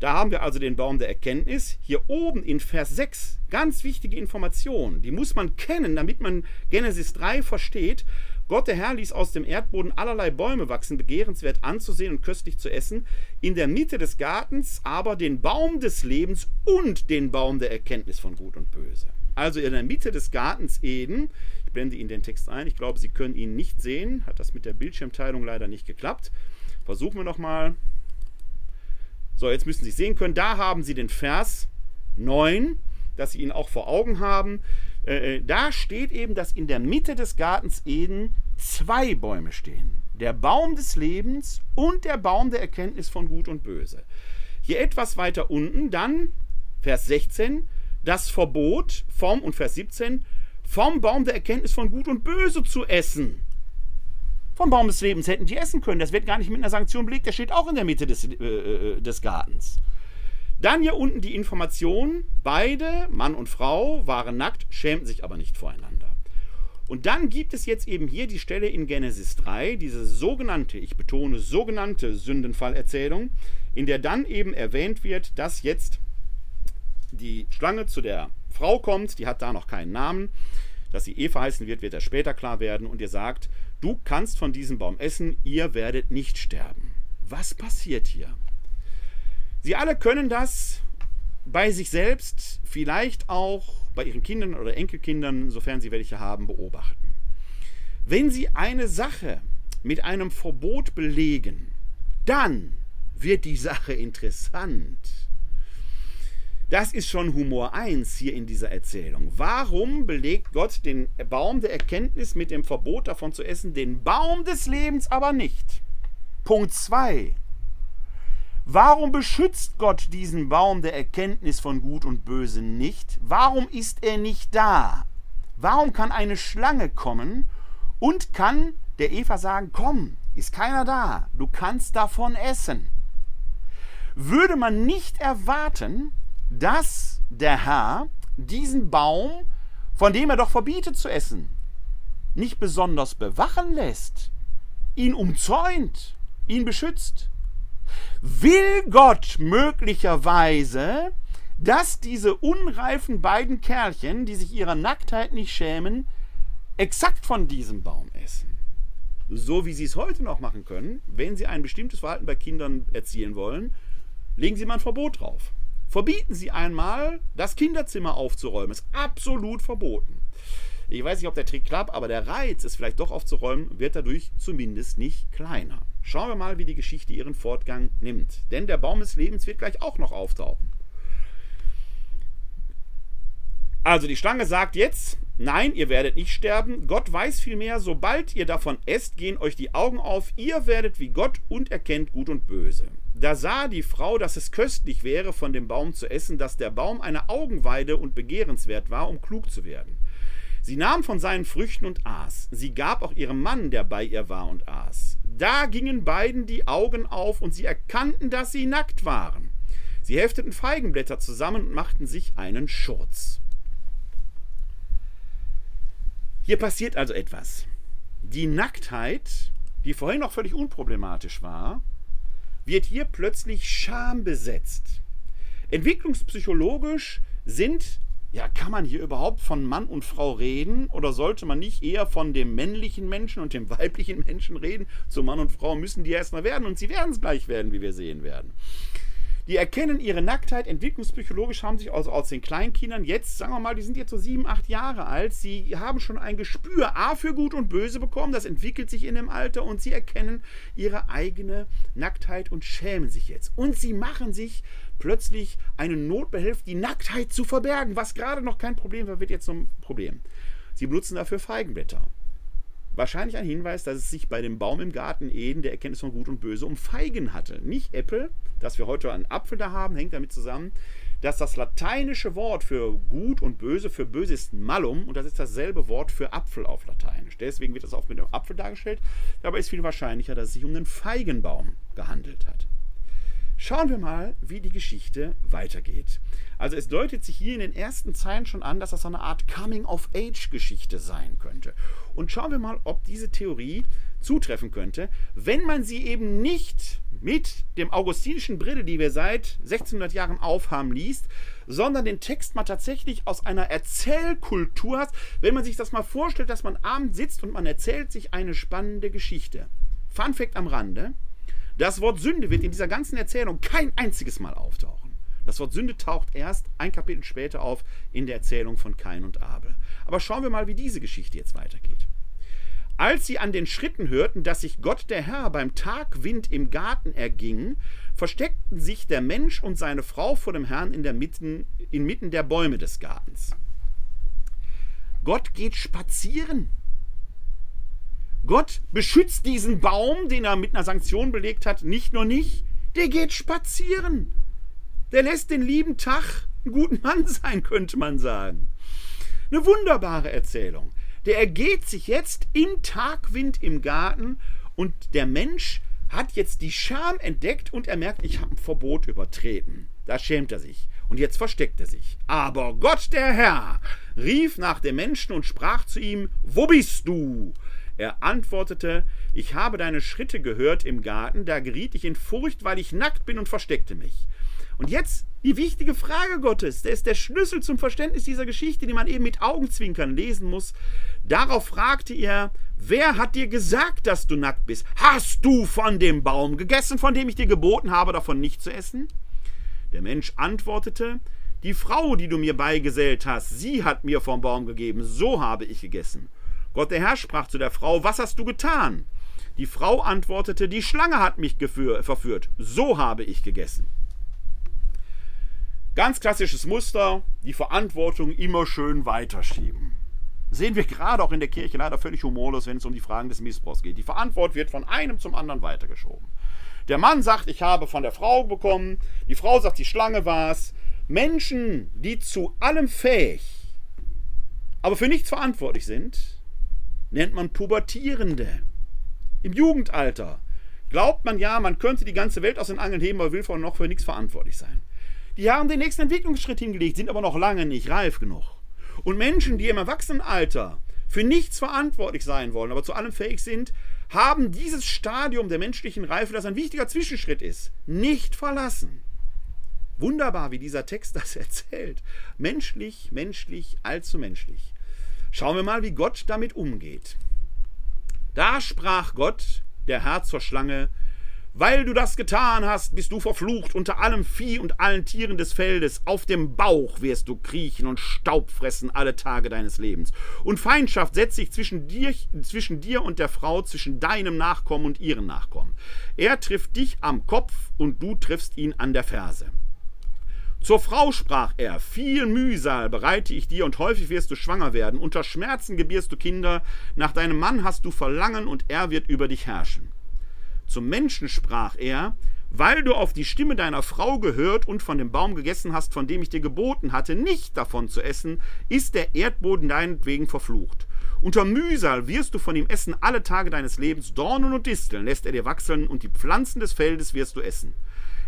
Da haben wir also den Baum der Erkenntnis. Hier oben in Vers 6 ganz wichtige Informationen. Die muss man kennen, damit man Genesis 3 versteht. Gott der Herr ließ aus dem Erdboden allerlei Bäume wachsen, begehrenswert anzusehen und köstlich zu essen, in der Mitte des Gartens aber den Baum des Lebens und den Baum der Erkenntnis von Gut und Böse. Also in der Mitte des Gartens Eden, ich blende Ihnen den Text ein, ich glaube, Sie können ihn nicht sehen, hat das mit der Bildschirmteilung leider nicht geklappt. Versuchen wir nochmal. So, jetzt müssen Sie sehen können, da haben Sie den Vers 9, dass Sie ihn auch vor Augen haben. Äh, äh, da steht eben, dass in der Mitte des Gartens Eden zwei Bäume stehen. Der Baum des Lebens und der Baum der Erkenntnis von Gut und Böse. Hier etwas weiter unten dann, Vers 16, das Verbot vom, und Vers 17, vom Baum der Erkenntnis von Gut und Böse zu essen. Vom Baum des Lebens hätten die essen können. Das wird gar nicht mit einer Sanktion belegt. Der steht auch in der Mitte des, äh, äh des Gartens. Dann hier unten die Information, beide, Mann und Frau, waren nackt, schämten sich aber nicht voreinander. Und dann gibt es jetzt eben hier die Stelle in Genesis 3, diese sogenannte, ich betone sogenannte Sündenfallerzählung, in der dann eben erwähnt wird, dass jetzt die Schlange zu der Frau kommt, die hat da noch keinen Namen, dass sie Eva heißen wird, wird er später klar werden und ihr sagt, du kannst von diesem Baum essen, ihr werdet nicht sterben. Was passiert hier? Sie alle können das bei sich selbst, vielleicht auch bei ihren Kindern oder Enkelkindern, sofern sie welche haben, beobachten. Wenn sie eine Sache mit einem Verbot belegen, dann wird die Sache interessant. Das ist schon Humor 1 hier in dieser Erzählung. Warum belegt Gott den Baum der Erkenntnis mit dem Verbot davon zu essen, den Baum des Lebens aber nicht? Punkt 2. Warum beschützt Gott diesen Baum der Erkenntnis von Gut und Böse nicht? Warum ist er nicht da? Warum kann eine Schlange kommen und kann der Eva sagen, komm, ist keiner da, du kannst davon essen? Würde man nicht erwarten, dass der Herr diesen Baum, von dem er doch verbietet zu essen, nicht besonders bewachen lässt, ihn umzäunt, ihn beschützt? Will Gott möglicherweise, dass diese unreifen beiden Kerlchen, die sich ihrer Nacktheit nicht schämen, exakt von diesem Baum essen? So wie sie es heute noch machen können, wenn sie ein bestimmtes Verhalten bei Kindern erzielen wollen, legen sie mal ein Verbot drauf. Verbieten Sie einmal, das Kinderzimmer aufzuräumen. Ist absolut verboten. Ich weiß nicht, ob der Trick klappt, aber der Reiz, es vielleicht doch aufzuräumen, wird dadurch zumindest nicht kleiner. Schauen wir mal, wie die Geschichte ihren Fortgang nimmt. Denn der Baum des Lebens wird gleich auch noch auftauchen. Also die Schlange sagt jetzt, nein, ihr werdet nicht sterben. Gott weiß vielmehr, sobald ihr davon esst, gehen euch die Augen auf. Ihr werdet wie Gott und erkennt Gut und Böse. Da sah die Frau, dass es köstlich wäre, von dem Baum zu essen, dass der Baum eine Augenweide und begehrenswert war, um klug zu werden. Sie nahm von seinen Früchten und aß. Sie gab auch ihrem Mann, der bei ihr war, und aß. Da gingen beiden die Augen auf und sie erkannten, dass sie nackt waren. Sie hefteten Feigenblätter zusammen und machten sich einen Schurz. Hier passiert also etwas. Die Nacktheit, die vorhin noch völlig unproblematisch war, wird hier plötzlich schambesetzt. Entwicklungspsychologisch sind ja, kann man hier überhaupt von Mann und Frau reden oder sollte man nicht eher von dem männlichen Menschen und dem weiblichen Menschen reden? Zu Mann und Frau müssen die erstmal werden und sie werden es gleich werden, wie wir sehen werden. Die erkennen ihre Nacktheit, entwicklungspsychologisch haben sich also aus den Kleinkindern jetzt, sagen wir mal, die sind jetzt so sieben, acht Jahre alt, sie haben schon ein Gespür A für Gut und Böse bekommen, das entwickelt sich in dem Alter und sie erkennen ihre eigene Nacktheit und schämen sich jetzt. Und sie machen sich plötzlich eine Notbehelf, die Nacktheit zu verbergen, was gerade noch kein Problem war, wird jetzt zum Problem. Sie benutzen dafür Feigenblätter. Wahrscheinlich ein Hinweis, dass es sich bei dem Baum im Garten Eden, der Erkenntnis von Gut und Böse, um Feigen hatte. Nicht Äpfel, dass wir heute einen Apfel da haben, hängt damit zusammen, dass das lateinische Wort für gut und böse, für böse ist Malum und das ist dasselbe Wort für Apfel auf Lateinisch. Deswegen wird das oft mit dem Apfel dargestellt. Dabei ist viel wahrscheinlicher, dass es sich um einen Feigenbaum gehandelt hat. Schauen wir mal, wie die Geschichte weitergeht. Also es deutet sich hier in den ersten Zeilen schon an, dass das eine Art Coming-of-Age-Geschichte sein könnte. Und schauen wir mal, ob diese Theorie zutreffen könnte, wenn man sie eben nicht mit dem augustinischen Brille, die wir seit 1600 Jahren aufhaben, liest, sondern den Text mal tatsächlich aus einer Erzählkultur hat. Wenn man sich das mal vorstellt, dass man abends sitzt und man erzählt sich eine spannende Geschichte. Fun Fact am Rande: das Wort Sünde wird in dieser ganzen Erzählung kein einziges Mal auftauchen. Das Wort Sünde taucht erst ein Kapitel später auf in der Erzählung von Kain und Abel. Aber schauen wir mal, wie diese Geschichte jetzt weitergeht. Als sie an den Schritten hörten, dass sich Gott der Herr beim Tagwind im Garten erging, versteckten sich der Mensch und seine Frau vor dem Herrn in der Mitten, inmitten der Bäume des Gartens. Gott geht spazieren. Gott beschützt diesen Baum, den er mit einer Sanktion belegt hat, nicht nur nicht, der geht spazieren. Der lässt den lieben Tag einen guten Mann sein, könnte man sagen. Eine wunderbare Erzählung. Der ergeht sich jetzt im Tagwind im Garten und der Mensch hat jetzt die Scham entdeckt und er merkt, ich habe ein Verbot übertreten. Da schämt er sich. Und jetzt versteckt er sich. Aber Gott der Herr rief nach dem Menschen und sprach zu ihm, Wo bist du? Er antwortete, ich habe deine Schritte gehört im Garten, da geriet ich in Furcht, weil ich nackt bin und versteckte mich. Und jetzt die wichtige Frage Gottes, der ist der Schlüssel zum Verständnis dieser Geschichte, die man eben mit Augenzwinkern lesen muss. Darauf fragte er, wer hat dir gesagt, dass du nackt bist? Hast du von dem Baum gegessen, von dem ich dir geboten habe, davon nicht zu essen? Der Mensch antwortete, die Frau, die du mir beigesellt hast, sie hat mir vom Baum gegeben, so habe ich gegessen. Gott der Herr sprach zu der Frau, was hast du getan? Die Frau antwortete, die Schlange hat mich verführt, so habe ich gegessen. Ganz klassisches Muster, die Verantwortung immer schön weiterschieben. Sehen wir gerade auch in der Kirche leider völlig humorlos, wenn es um die Fragen des Missbrauchs geht. Die Verantwortung wird von einem zum anderen weitergeschoben. Der Mann sagt, ich habe von der Frau bekommen, die Frau sagt, die Schlange war es. Menschen, die zu allem fähig, aber für nichts verantwortlich sind, nennt man Pubertierende. Im Jugendalter glaubt man ja, man könnte die ganze Welt aus den Angeln heben, aber will vor noch für nichts verantwortlich sein. Die haben den nächsten Entwicklungsschritt hingelegt, sind aber noch lange nicht reif genug. Und Menschen, die im Erwachsenenalter für nichts verantwortlich sein wollen, aber zu allem fähig sind, haben dieses Stadium der menschlichen Reife, das ein wichtiger Zwischenschritt ist, nicht verlassen. Wunderbar, wie dieser Text das erzählt. Menschlich, menschlich, allzu menschlich. Schauen wir mal, wie Gott damit umgeht. Da sprach Gott, der Herr zur Schlange, weil du das getan hast, bist du verflucht unter allem Vieh und allen Tieren des Feldes. Auf dem Bauch wirst du kriechen und Staub fressen alle Tage deines Lebens. Und Feindschaft setzt sich zwischen dir, zwischen dir und der Frau, zwischen deinem Nachkommen und ihren Nachkommen. Er trifft dich am Kopf und du triffst ihn an der Ferse. Zur Frau sprach er, viel Mühsal bereite ich dir und häufig wirst du schwanger werden. Unter Schmerzen gebierst du Kinder, nach deinem Mann hast du Verlangen und er wird über dich herrschen. Zum Menschen sprach er, weil du auf die Stimme deiner Frau gehört und von dem Baum gegessen hast, von dem ich dir geboten hatte, nicht davon zu essen, ist der Erdboden deinetwegen verflucht. Unter Mühsal wirst du von ihm essen alle Tage deines Lebens, Dornen und Disteln lässt er dir wachseln, und die Pflanzen des Feldes wirst du essen.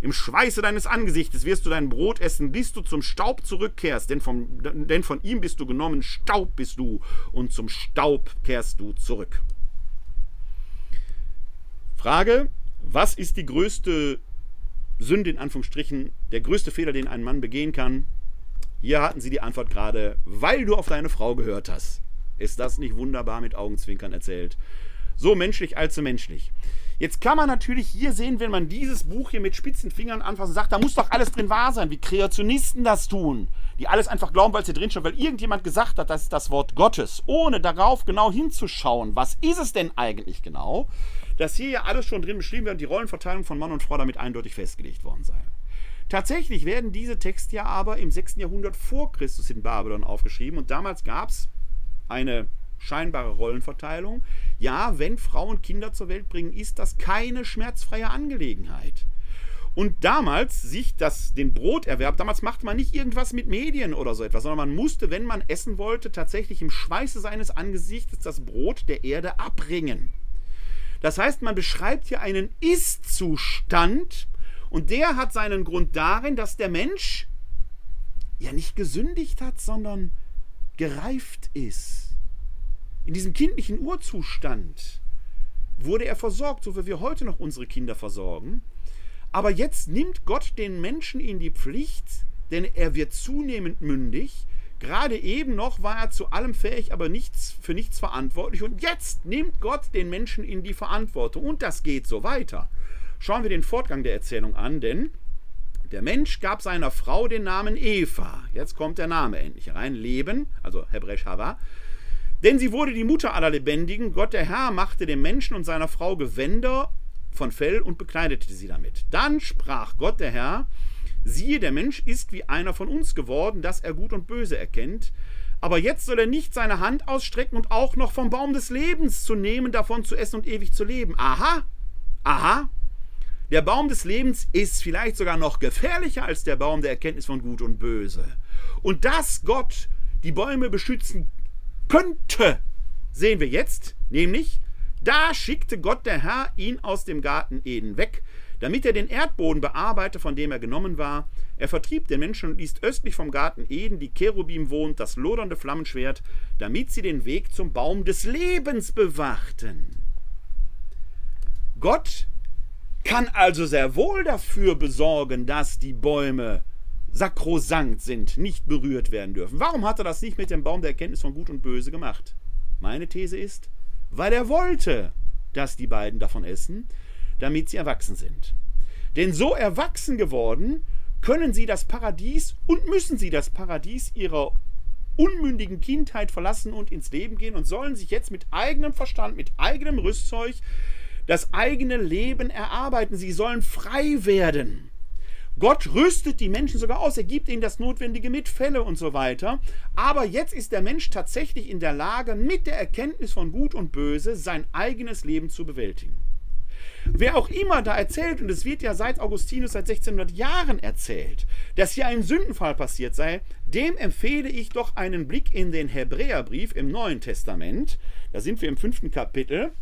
Im Schweiße deines Angesichtes wirst du dein Brot essen, bis du zum Staub zurückkehrst, denn, vom, denn von ihm bist du genommen, Staub bist du, und zum Staub kehrst du zurück. Frage, was ist die größte Sünde in Anführungsstrichen, der größte Fehler, den ein Mann begehen kann? Hier hatten Sie die Antwort gerade, weil du auf deine Frau gehört hast. Ist das nicht wunderbar mit Augenzwinkern erzählt? So menschlich allzu menschlich. Jetzt kann man natürlich hier sehen, wenn man dieses Buch hier mit spitzen Fingern anfasst und sagt, da muss doch alles drin wahr sein, wie Kreationisten das tun, die alles einfach glauben, weil es hier drin steht, weil irgendjemand gesagt hat, das ist das Wort Gottes, ohne darauf genau hinzuschauen, was ist es denn eigentlich genau, dass hier ja alles schon drin beschrieben wird und die Rollenverteilung von Mann und Frau damit eindeutig festgelegt worden sei. Tatsächlich werden diese Texte ja aber im 6. Jahrhundert vor Christus in Babylon aufgeschrieben und damals gab es eine scheinbare Rollenverteilung. Ja, wenn Frauen Kinder zur Welt bringen, ist das keine schmerzfreie Angelegenheit. Und damals sich das, den Broterwerb, damals machte man nicht irgendwas mit Medien oder so etwas, sondern man musste, wenn man essen wollte, tatsächlich im Schweiße seines Angesichtes das Brot der Erde abbringen. Das heißt, man beschreibt hier einen Ist-Zustand und der hat seinen Grund darin, dass der Mensch ja nicht gesündigt hat, sondern gereift ist in diesem kindlichen Urzustand wurde er versorgt, so wie wir heute noch unsere Kinder versorgen. Aber jetzt nimmt Gott den Menschen in die Pflicht, denn er wird zunehmend mündig. Gerade eben noch war er zu allem fähig, aber nichts, für nichts verantwortlich. Und jetzt nimmt Gott den Menschen in die Verantwortung. Und das geht so weiter. Schauen wir den Fortgang der Erzählung an, denn der Mensch gab seiner Frau den Namen Eva. Jetzt kommt der Name endlich rein. Leben, also hebräisch Hava, denn sie wurde die Mutter aller Lebendigen. Gott der Herr machte dem Menschen und seiner Frau Gewänder von Fell und bekleidete sie damit. Dann sprach Gott der Herr, siehe, der Mensch ist wie einer von uns geworden, dass er gut und böse erkennt. Aber jetzt soll er nicht seine Hand ausstrecken und auch noch vom Baum des Lebens zu nehmen, davon zu essen und ewig zu leben. Aha, aha. Der Baum des Lebens ist vielleicht sogar noch gefährlicher als der Baum der Erkenntnis von Gut und Böse. Und dass Gott die Bäume beschützen könnte, sehen wir jetzt, nämlich, da schickte Gott der Herr ihn aus dem Garten Eden weg, damit er den Erdboden bearbeite, von dem er genommen war. Er vertrieb den Menschen und ließ östlich vom Garten Eden die Cherubim wohnt, das lodernde Flammenschwert, damit sie den Weg zum Baum des Lebens bewachten. Gott kann also sehr wohl dafür besorgen, dass die Bäume sakrosankt sind, nicht berührt werden dürfen. Warum hat er das nicht mit dem Baum der Erkenntnis von Gut und Böse gemacht? Meine These ist, weil er wollte, dass die beiden davon essen, damit sie erwachsen sind. Denn so erwachsen geworden, können sie das Paradies und müssen sie das Paradies ihrer unmündigen Kindheit verlassen und ins Leben gehen und sollen sich jetzt mit eigenem Verstand, mit eigenem Rüstzeug das eigene Leben erarbeiten. Sie sollen frei werden. Gott rüstet die Menschen sogar aus, er gibt ihnen das Notwendige mit Fälle und so weiter. Aber jetzt ist der Mensch tatsächlich in der Lage, mit der Erkenntnis von Gut und Böse sein eigenes Leben zu bewältigen. Wer auch immer da erzählt, und es wird ja seit Augustinus seit 1600 Jahren erzählt, dass hier ein Sündenfall passiert sei, dem empfehle ich doch einen Blick in den Hebräerbrief im Neuen Testament. Da sind wir im fünften Kapitel.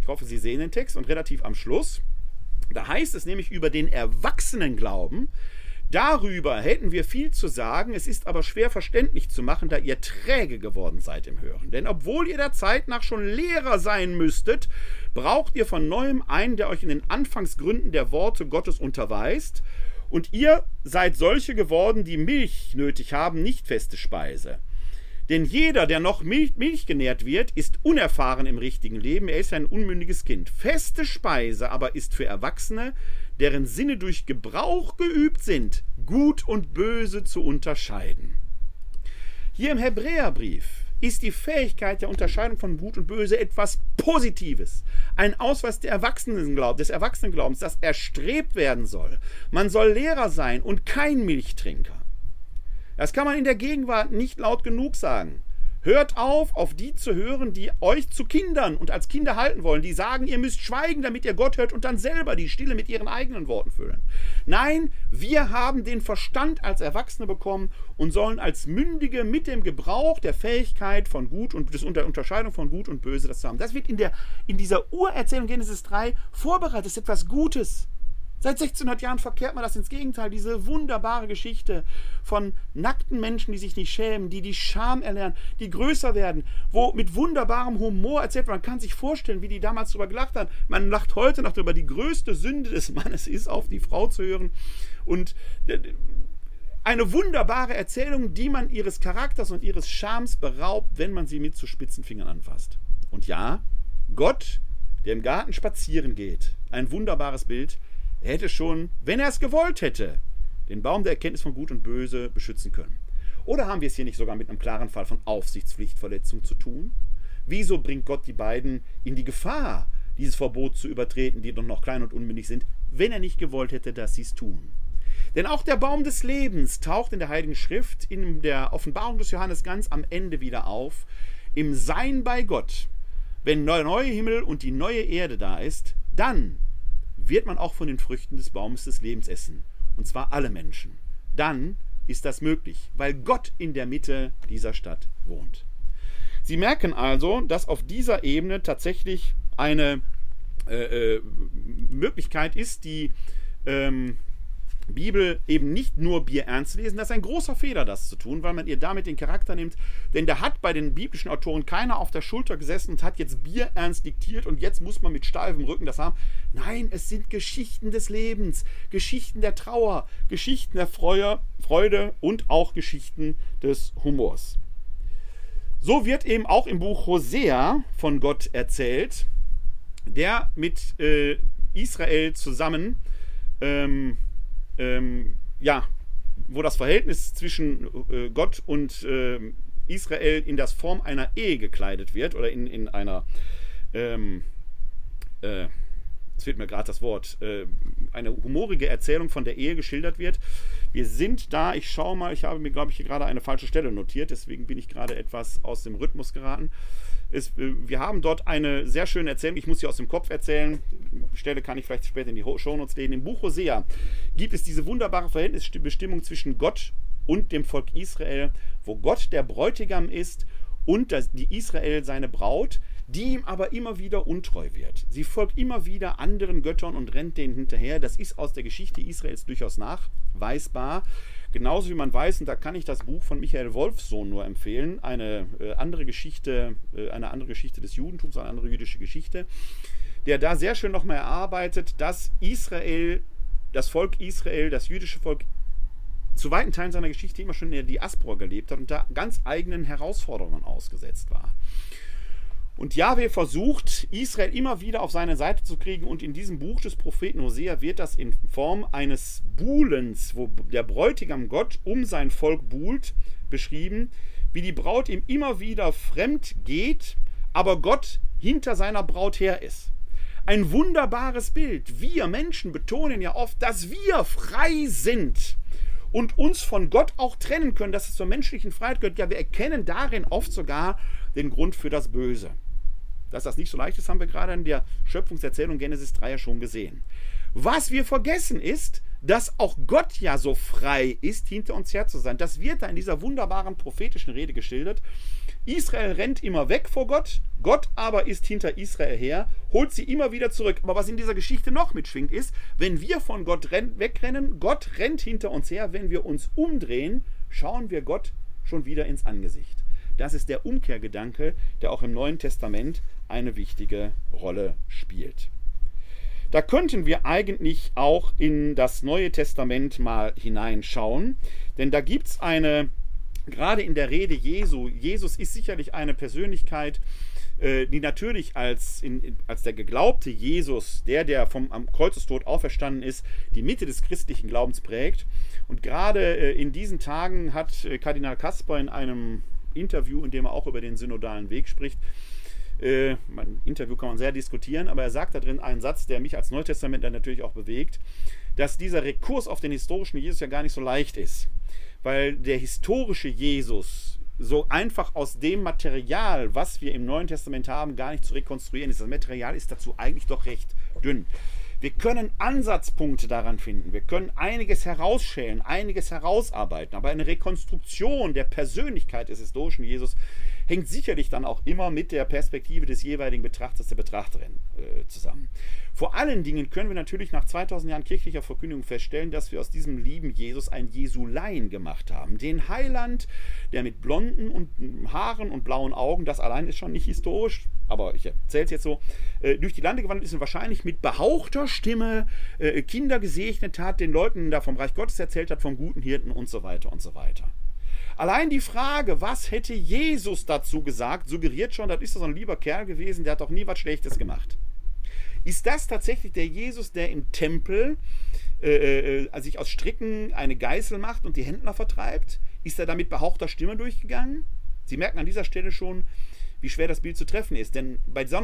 Ich hoffe, Sie sehen den Text und relativ am Schluss. Da heißt es nämlich über den Erwachsenenglauben, Darüber hätten wir viel zu sagen, es ist aber schwer verständlich zu machen, da ihr träge geworden seid im Hören. Denn obwohl ihr der Zeit nach schon Lehrer sein müsstet, braucht ihr von neuem einen, der euch in den Anfangsgründen der Worte Gottes unterweist. Und ihr seid solche geworden, die Milch nötig haben, nicht feste Speise. Denn jeder, der noch Milch, Milch genährt wird, ist unerfahren im richtigen Leben, er ist ein unmündiges Kind. Feste Speise aber ist für Erwachsene, deren Sinne durch Gebrauch geübt sind, gut und böse zu unterscheiden. Hier im Hebräerbrief ist die Fähigkeit der Unterscheidung von Gut und Böse etwas Positives. Ein Ausweis der Erwachsenenglaub, des Erwachsenenglaubens, das erstrebt werden soll. Man soll Lehrer sein und kein Milchtrinker. Das kann man in der Gegenwart nicht laut genug sagen. Hört auf, auf die zu hören, die euch zu Kindern und als Kinder halten wollen, die sagen, ihr müsst schweigen, damit ihr Gott hört und dann selber die Stille mit ihren eigenen Worten füllen. Nein, wir haben den Verstand als Erwachsene bekommen und sollen als Mündige mit dem Gebrauch der Fähigkeit von Gut und der Unterscheidung von Gut und Böse das haben. Das wird in, der, in dieser Urerzählung Genesis 3 vorbereitet. Das ist etwas Gutes. Seit 1600 Jahren verkehrt man das ins Gegenteil. Diese wunderbare Geschichte von nackten Menschen, die sich nicht schämen, die die Scham erlernen, die größer werden, wo mit wunderbarem Humor erzählt wird. Man kann sich vorstellen, wie die damals darüber gelacht haben. Man lacht heute noch darüber. Die größte Sünde des Mannes ist, auf die Frau zu hören. Und äh, eine wunderbare Erzählung, die man ihres Charakters und ihres Schams beraubt, wenn man sie mit zu spitzen Fingern anfasst. Und ja, Gott der im Garten spazieren geht, ein wunderbares Bild, er hätte schon, wenn er es gewollt hätte, den Baum der Erkenntnis von Gut und Böse beschützen können. Oder haben wir es hier nicht sogar mit einem klaren Fall von Aufsichtspflichtverletzung zu tun? Wieso bringt Gott die beiden in die Gefahr, dieses Verbot zu übertreten, die doch noch klein und unmündig sind, wenn er nicht gewollt hätte, dass sie es tun? Denn auch der Baum des Lebens taucht in der Heiligen Schrift, in der Offenbarung des Johannes ganz am Ende wieder auf, im Sein bei Gott. Wenn der neue Himmel und die neue Erde da ist, dann wird man auch von den Früchten des Baumes des Lebens essen. Und zwar alle Menschen. Dann ist das möglich, weil Gott in der Mitte dieser Stadt wohnt. Sie merken also, dass auf dieser Ebene tatsächlich eine äh, äh, Möglichkeit ist, die ähm, Bibel eben nicht nur Bier ernst lesen. Das ist ein großer Fehler, das zu tun, weil man ihr damit den Charakter nimmt. Denn da hat bei den biblischen Autoren keiner auf der Schulter gesessen und hat jetzt Bier ernst diktiert und jetzt muss man mit steifem Rücken das haben. Nein, es sind Geschichten des Lebens, Geschichten der Trauer, Geschichten der Freude und auch Geschichten des Humors. So wird eben auch im Buch Hosea von Gott erzählt, der mit äh, Israel zusammen ähm, ähm, ja, wo das Verhältnis zwischen äh, Gott und äh, Israel in das Form einer Ehe gekleidet wird oder in, in einer, ähm, äh, es fehlt mir gerade das Wort, äh, eine humorige Erzählung von der Ehe geschildert wird. Wir sind da, ich schaue mal, ich habe mir, glaube ich, hier gerade eine falsche Stelle notiert, deswegen bin ich gerade etwas aus dem Rhythmus geraten. Es, äh, wir haben dort eine sehr schöne Erzählung, ich muss sie aus dem Kopf erzählen, Stelle kann ich vielleicht später in die Shownotes legen. Im Buch Hosea gibt es diese wunderbare Verhältnisbestimmung zwischen Gott und dem Volk Israel, wo Gott der Bräutigam ist und das, die Israel seine Braut, die ihm aber immer wieder untreu wird. Sie folgt immer wieder anderen Göttern und rennt denen hinterher. Das ist aus der Geschichte Israels durchaus nachweisbar. Genauso wie man weiß, und da kann ich das Buch von Michael Wolfsohn nur empfehlen, eine äh, andere Geschichte, äh, eine andere Geschichte des Judentums, eine andere jüdische Geschichte, der da sehr schön nochmal erarbeitet, dass Israel, das Volk Israel, das jüdische Volk zu weiten Teilen seiner Geschichte immer schon in der Diaspora gelebt hat und da ganz eigenen Herausforderungen ausgesetzt war. Und Jahwe versucht, Israel immer wieder auf seine Seite zu kriegen. Und in diesem Buch des Propheten Hosea wird das in Form eines Buhlens, wo der Bräutigam Gott um sein Volk buhlt, beschrieben, wie die Braut ihm immer wieder fremd geht, aber Gott hinter seiner Braut her ist. Ein wunderbares Bild. Wir Menschen betonen ja oft, dass wir frei sind und uns von Gott auch trennen können, dass es zur menschlichen Freiheit gehört. Ja, wir erkennen darin oft sogar den Grund für das Böse. Dass das nicht so leicht ist, haben wir gerade in der Schöpfungserzählung Genesis 3 ja schon gesehen. Was wir vergessen ist, dass auch Gott ja so frei ist, hinter uns her zu sein. Das wird da in dieser wunderbaren prophetischen Rede geschildert. Israel rennt immer weg vor Gott, Gott aber ist hinter Israel her, holt sie immer wieder zurück. Aber was in dieser Geschichte noch mitschwingt, ist, wenn wir von Gott wegrennen, Gott rennt hinter uns her, wenn wir uns umdrehen, schauen wir Gott schon wieder ins Angesicht. Das ist der Umkehrgedanke, der auch im Neuen Testament eine wichtige Rolle spielt. Da könnten wir eigentlich auch in das Neue Testament mal hineinschauen, denn da gibt es eine, gerade in der Rede Jesu, Jesus ist sicherlich eine Persönlichkeit, äh, die natürlich als, in, als der geglaubte Jesus, der, der vom am Kreuzestod auferstanden ist, die Mitte des christlichen Glaubens prägt. Und gerade äh, in diesen Tagen hat äh, Kardinal Kasper in einem Interview, in dem er auch über den synodalen Weg spricht. Äh, ein Interview kann man sehr diskutieren, aber er sagt da drin einen Satz, der mich als Neutestamentler natürlich auch bewegt, dass dieser Rekurs auf den historischen Jesus ja gar nicht so leicht ist. Weil der historische Jesus so einfach aus dem Material, was wir im Neuen Testament haben, gar nicht zu rekonstruieren ist. Das Material ist dazu eigentlich doch recht dünn. Wir können Ansatzpunkte daran finden, wir können einiges herausschälen, einiges herausarbeiten, aber eine Rekonstruktion der Persönlichkeit des historischen Jesus hängt sicherlich dann auch immer mit der Perspektive des jeweiligen Betrachters, der Betrachterin äh, zusammen. Vor allen Dingen können wir natürlich nach 2000 Jahren kirchlicher Verkündigung feststellen, dass wir aus diesem lieben Jesus ein Jesulein gemacht haben. Den Heiland, der mit blonden und Haaren und blauen Augen, das allein ist schon nicht historisch, aber ich erzähle es jetzt so, äh, durch die Lande gewandelt ist und wahrscheinlich mit behauchter Stimme äh, Kinder gesegnet hat, den Leuten da vom Reich Gottes erzählt hat, vom guten Hirten und so weiter und so weiter. Allein die Frage, was hätte Jesus dazu gesagt, suggeriert schon, das ist doch so ein lieber Kerl gewesen, der hat doch nie was Schlechtes gemacht. Ist das tatsächlich der Jesus, der im Tempel äh, äh, sich aus Stricken eine Geißel macht und die Händler vertreibt? Ist er da mit behauchter Stimme durchgegangen? Sie merken an dieser Stelle schon, wie schwer das Bild zu treffen ist. Denn bei, so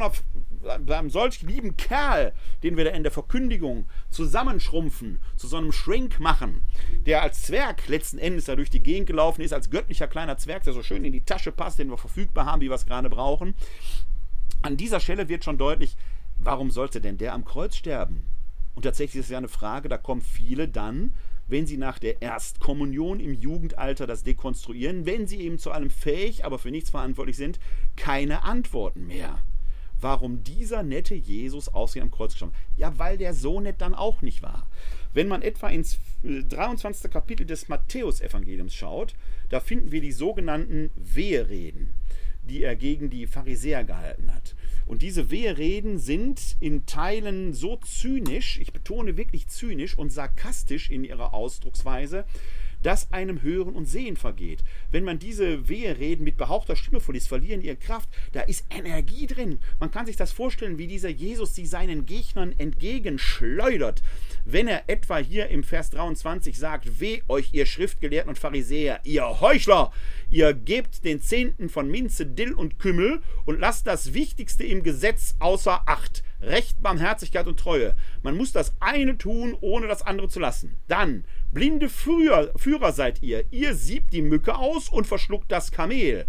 bei einem solch lieben Kerl, den wir da in der Verkündigung zusammenschrumpfen, zu so einem Shrink machen, der als Zwerg letzten Endes da durch die Gegend gelaufen ist, als göttlicher kleiner Zwerg, der so schön in die Tasche passt, den wir verfügbar haben, wie wir es gerade brauchen. An dieser Stelle wird schon deutlich, warum sollte denn der am Kreuz sterben? Und tatsächlich ist es ja eine Frage, da kommen viele dann wenn sie nach der Erstkommunion im Jugendalter das dekonstruieren, wenn sie eben zu allem fähig, aber für nichts verantwortlich sind, keine Antworten mehr. Warum dieser nette Jesus aussieht am Kreuz gestorben? Ja, weil der so nett dann auch nicht war. Wenn man etwa ins 23. Äh, Kapitel des Matthäusevangeliums schaut, da finden wir die sogenannten Wehereden, die er gegen die Pharisäer gehalten hat. Und diese Wehreden sind in Teilen so zynisch, ich betone wirklich zynisch und sarkastisch in ihrer Ausdrucksweise, dass einem Hören und Sehen vergeht. Wenn man diese Wehereden mit behauchter Stimme vorliest, verlieren ihre Kraft. Da ist Energie drin. Man kann sich das vorstellen, wie dieser Jesus sie seinen Gegnern entgegenschleudert. Wenn er etwa hier im Vers 23 sagt, weh euch ihr Schriftgelehrten und Pharisäer, ihr Heuchler, ihr gebt den Zehnten von Minze, Dill und Kümmel und lasst das Wichtigste im Gesetz außer Acht. Recht, Barmherzigkeit und Treue. Man muss das eine tun, ohne das andere zu lassen. Dann Blinde Führer, Führer seid ihr. Ihr siebt die Mücke aus und verschluckt das Kamel.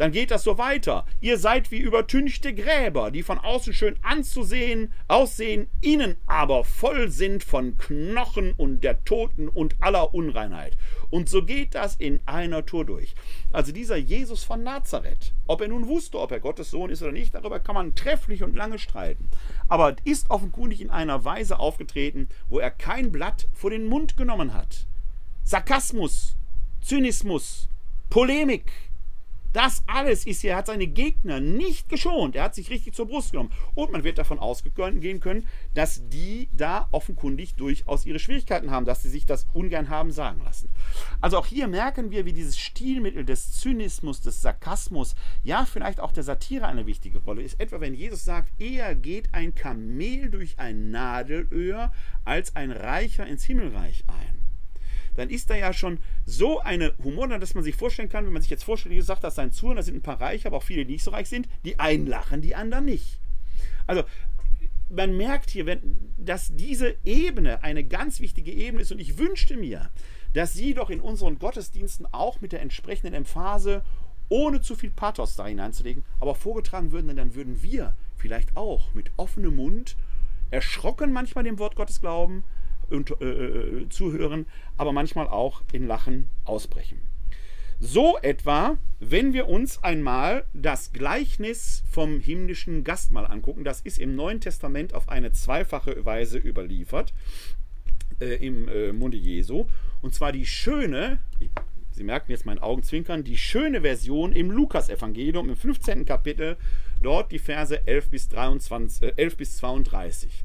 Dann geht das so weiter. Ihr seid wie übertünchte Gräber, die von außen schön anzusehen aussehen, innen aber voll sind von Knochen und der Toten und aller Unreinheit. Und so geht das in einer Tour durch. Also dieser Jesus von Nazareth, ob er nun wusste, ob er Gottes Sohn ist oder nicht, darüber kann man trefflich und lange streiten. Aber ist offenkundig in einer Weise aufgetreten, wo er kein Blatt vor den Mund genommen hat. Sarkasmus, Zynismus, Polemik, das alles ist hier, er hat seine Gegner nicht geschont. Er hat sich richtig zur Brust genommen. Und man wird davon ausgehen können, dass die da offenkundig durchaus ihre Schwierigkeiten haben, dass sie sich das ungern haben sagen lassen. Also auch hier merken wir, wie dieses Stilmittel des Zynismus, des Sarkasmus, ja vielleicht auch der Satire eine wichtige Rolle ist. Etwa wenn Jesus sagt, eher geht ein Kamel durch ein Nadelöhr als ein Reicher ins Himmelreich ein dann ist da ja schon so eine Humor, dass man sich vorstellen kann, wenn man sich jetzt vorstellt, wie gesagt, das sein Zuhörer, da sind ein paar Reiche, aber auch viele, die nicht so reich sind, die einen lachen, die anderen nicht. Also man merkt hier, wenn, dass diese Ebene eine ganz wichtige Ebene ist und ich wünschte mir, dass Sie doch in unseren Gottesdiensten auch mit der entsprechenden Emphase, ohne zu viel Pathos da hineinzulegen, aber vorgetragen würden, denn dann würden wir vielleicht auch mit offenem Mund, erschrocken manchmal dem Wort Gottes glauben, und, äh, äh, zuhören, aber manchmal auch in Lachen ausbrechen. So etwa, wenn wir uns einmal das Gleichnis vom himmlischen Gastmahl angucken, das ist im Neuen Testament auf eine zweifache Weise überliefert äh, im äh, Munde Jesu. Und zwar die schöne, Sie merken jetzt meinen Augenzwinkern, die schöne Version im Lukas-Evangelium im 15. Kapitel, dort die Verse 11 bis, 23, äh, 11 bis 32.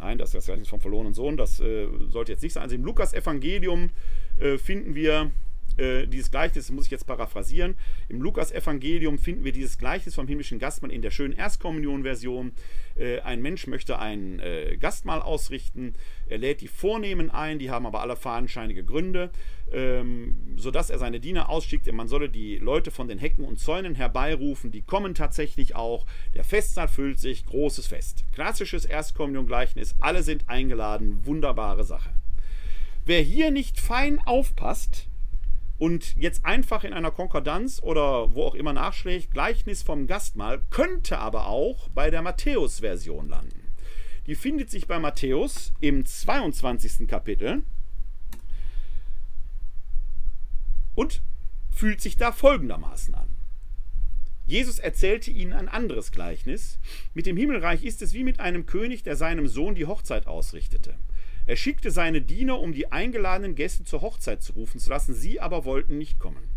Nein, das ist das Gleichnis vom verlorenen Sohn, das äh, sollte jetzt nicht sein. Also im Lukas-Evangelium äh, finden wir äh, dieses Gleichnis, das muss ich jetzt paraphrasieren. Im Lukas-Evangelium finden wir dieses Gleichnis vom himmlischen Gastmahl in der schönen Erstkommunion-Version. Äh, ein Mensch möchte ein äh, Gastmahl ausrichten, er lädt die Vornehmen ein, die haben aber alle fadenscheinige Gründe, ähm, sodass er seine Diener ausschickt. Man solle die Leute von den Hecken und Zäunen herbeirufen, die kommen tatsächlich auch. Der Festsaal füllt sich, großes Fest. Klassisches Erstkommunion-Gleichnis, alle sind eingeladen, wunderbare Sache. Wer hier nicht fein aufpasst, und jetzt einfach in einer Konkordanz oder wo auch immer nachschlägt, Gleichnis vom Gastmahl, könnte aber auch bei der Matthäus-Version landen. Die findet sich bei Matthäus im 22. Kapitel und fühlt sich da folgendermaßen an. Jesus erzählte ihnen ein anderes Gleichnis. Mit dem Himmelreich ist es wie mit einem König, der seinem Sohn die Hochzeit ausrichtete. Er schickte seine Diener, um die eingeladenen Gäste zur Hochzeit zu rufen zu lassen, sie aber wollten nicht kommen.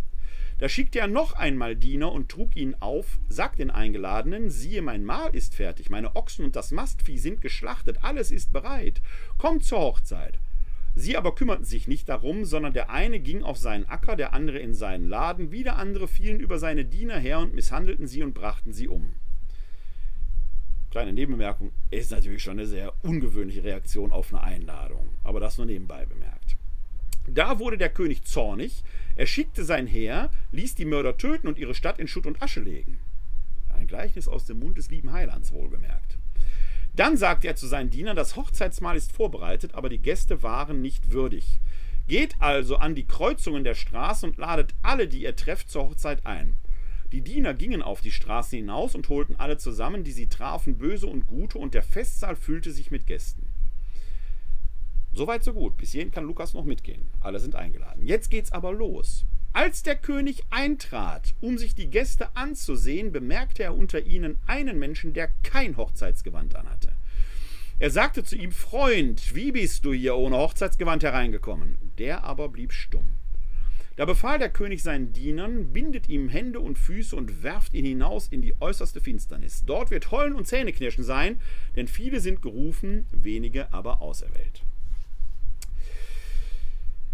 Da schickte er noch einmal Diener und trug ihnen auf, sagt den Eingeladenen, siehe, mein Mahl ist fertig, meine Ochsen und das Mastvieh sind geschlachtet, alles ist bereit, kommt zur Hochzeit. Sie aber kümmerten sich nicht darum, sondern der eine ging auf seinen Acker, der andere in seinen Laden, wieder andere fielen über seine Diener her und misshandelten sie und brachten sie um. kleine Nebenbemerkung, ist natürlich schon eine sehr ungewöhnliche Reaktion auf eine Einladung. Aber das nur nebenbei bemerkt. Da wurde der König zornig, er schickte sein Heer, ließ die Mörder töten und ihre Stadt in Schutt und Asche legen. Ein Gleichnis aus dem Mund des lieben Heilands wohlgemerkt. Dann sagte er zu seinen Dienern, das Hochzeitsmahl ist vorbereitet, aber die Gäste waren nicht würdig. Geht also an die Kreuzungen der Straße und ladet alle, die ihr trefft, zur Hochzeit ein. Die Diener gingen auf die Straßen hinaus und holten alle zusammen, die sie trafen, böse und gute, und der Festsaal füllte sich mit Gästen. Soweit so gut. Bis hierhin kann Lukas noch mitgehen. Alle sind eingeladen. Jetzt geht's aber los. Als der König eintrat, um sich die Gäste anzusehen, bemerkte er unter ihnen einen Menschen, der kein Hochzeitsgewand anhatte. Er sagte zu ihm, Freund, wie bist du hier ohne Hochzeitsgewand hereingekommen? Der aber blieb stumm. Da befahl der König seinen Dienern, bindet ihm Hände und Füße und werft ihn hinaus in die äußerste Finsternis. Dort wird Heulen und Zähneknirschen sein, denn viele sind gerufen, wenige aber auserwählt.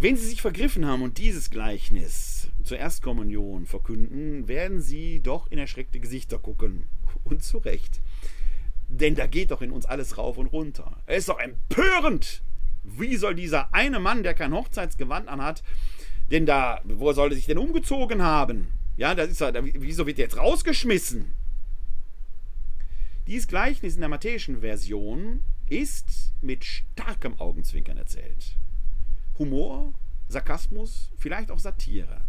Wenn Sie sich vergriffen haben und dieses Gleichnis zur Erstkommunion verkünden, werden Sie doch in erschreckte Gesichter gucken. Und zu Recht. Denn da geht doch in uns alles rauf und runter. Es ist doch empörend. Wie soll dieser eine Mann, der kein Hochzeitsgewand anhat, denn da, wo soll er sich denn umgezogen haben? Ja, das ist wieso wird er jetzt rausgeschmissen? Dieses Gleichnis in der matthäischen Version ist mit starkem Augenzwinkern erzählt. Humor, Sarkasmus, vielleicht auch Satire.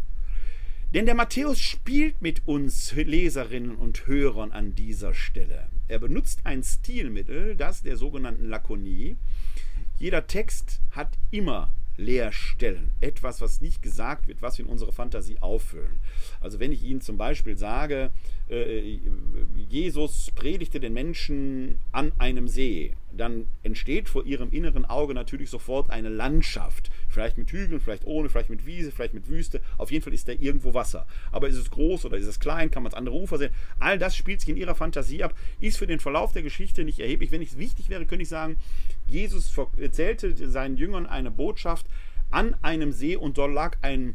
Denn der Matthäus spielt mit uns Leserinnen und Hörern an dieser Stelle. Er benutzt ein Stilmittel, das der sogenannten Lakonie. Jeder Text hat immer Leerstellen. Etwas, was nicht gesagt wird, was wir in unserer Fantasie auffüllen. Also wenn ich Ihnen zum Beispiel sage, äh, Jesus predigte den Menschen an einem See, dann entsteht vor Ihrem inneren Auge natürlich sofort eine Landschaft. Vielleicht mit Hügeln, vielleicht ohne, vielleicht mit Wiese, vielleicht mit Wüste. Auf jeden Fall ist da irgendwo Wasser. Aber ist es groß oder ist es klein? Kann man das andere Ufer sehen? All das spielt sich in Ihrer Fantasie ab, ist für den Verlauf der Geschichte nicht erheblich. Wenn es wichtig wäre, könnte ich sagen, Jesus erzählte seinen Jüngern eine Botschaft an einem See und dort lag ein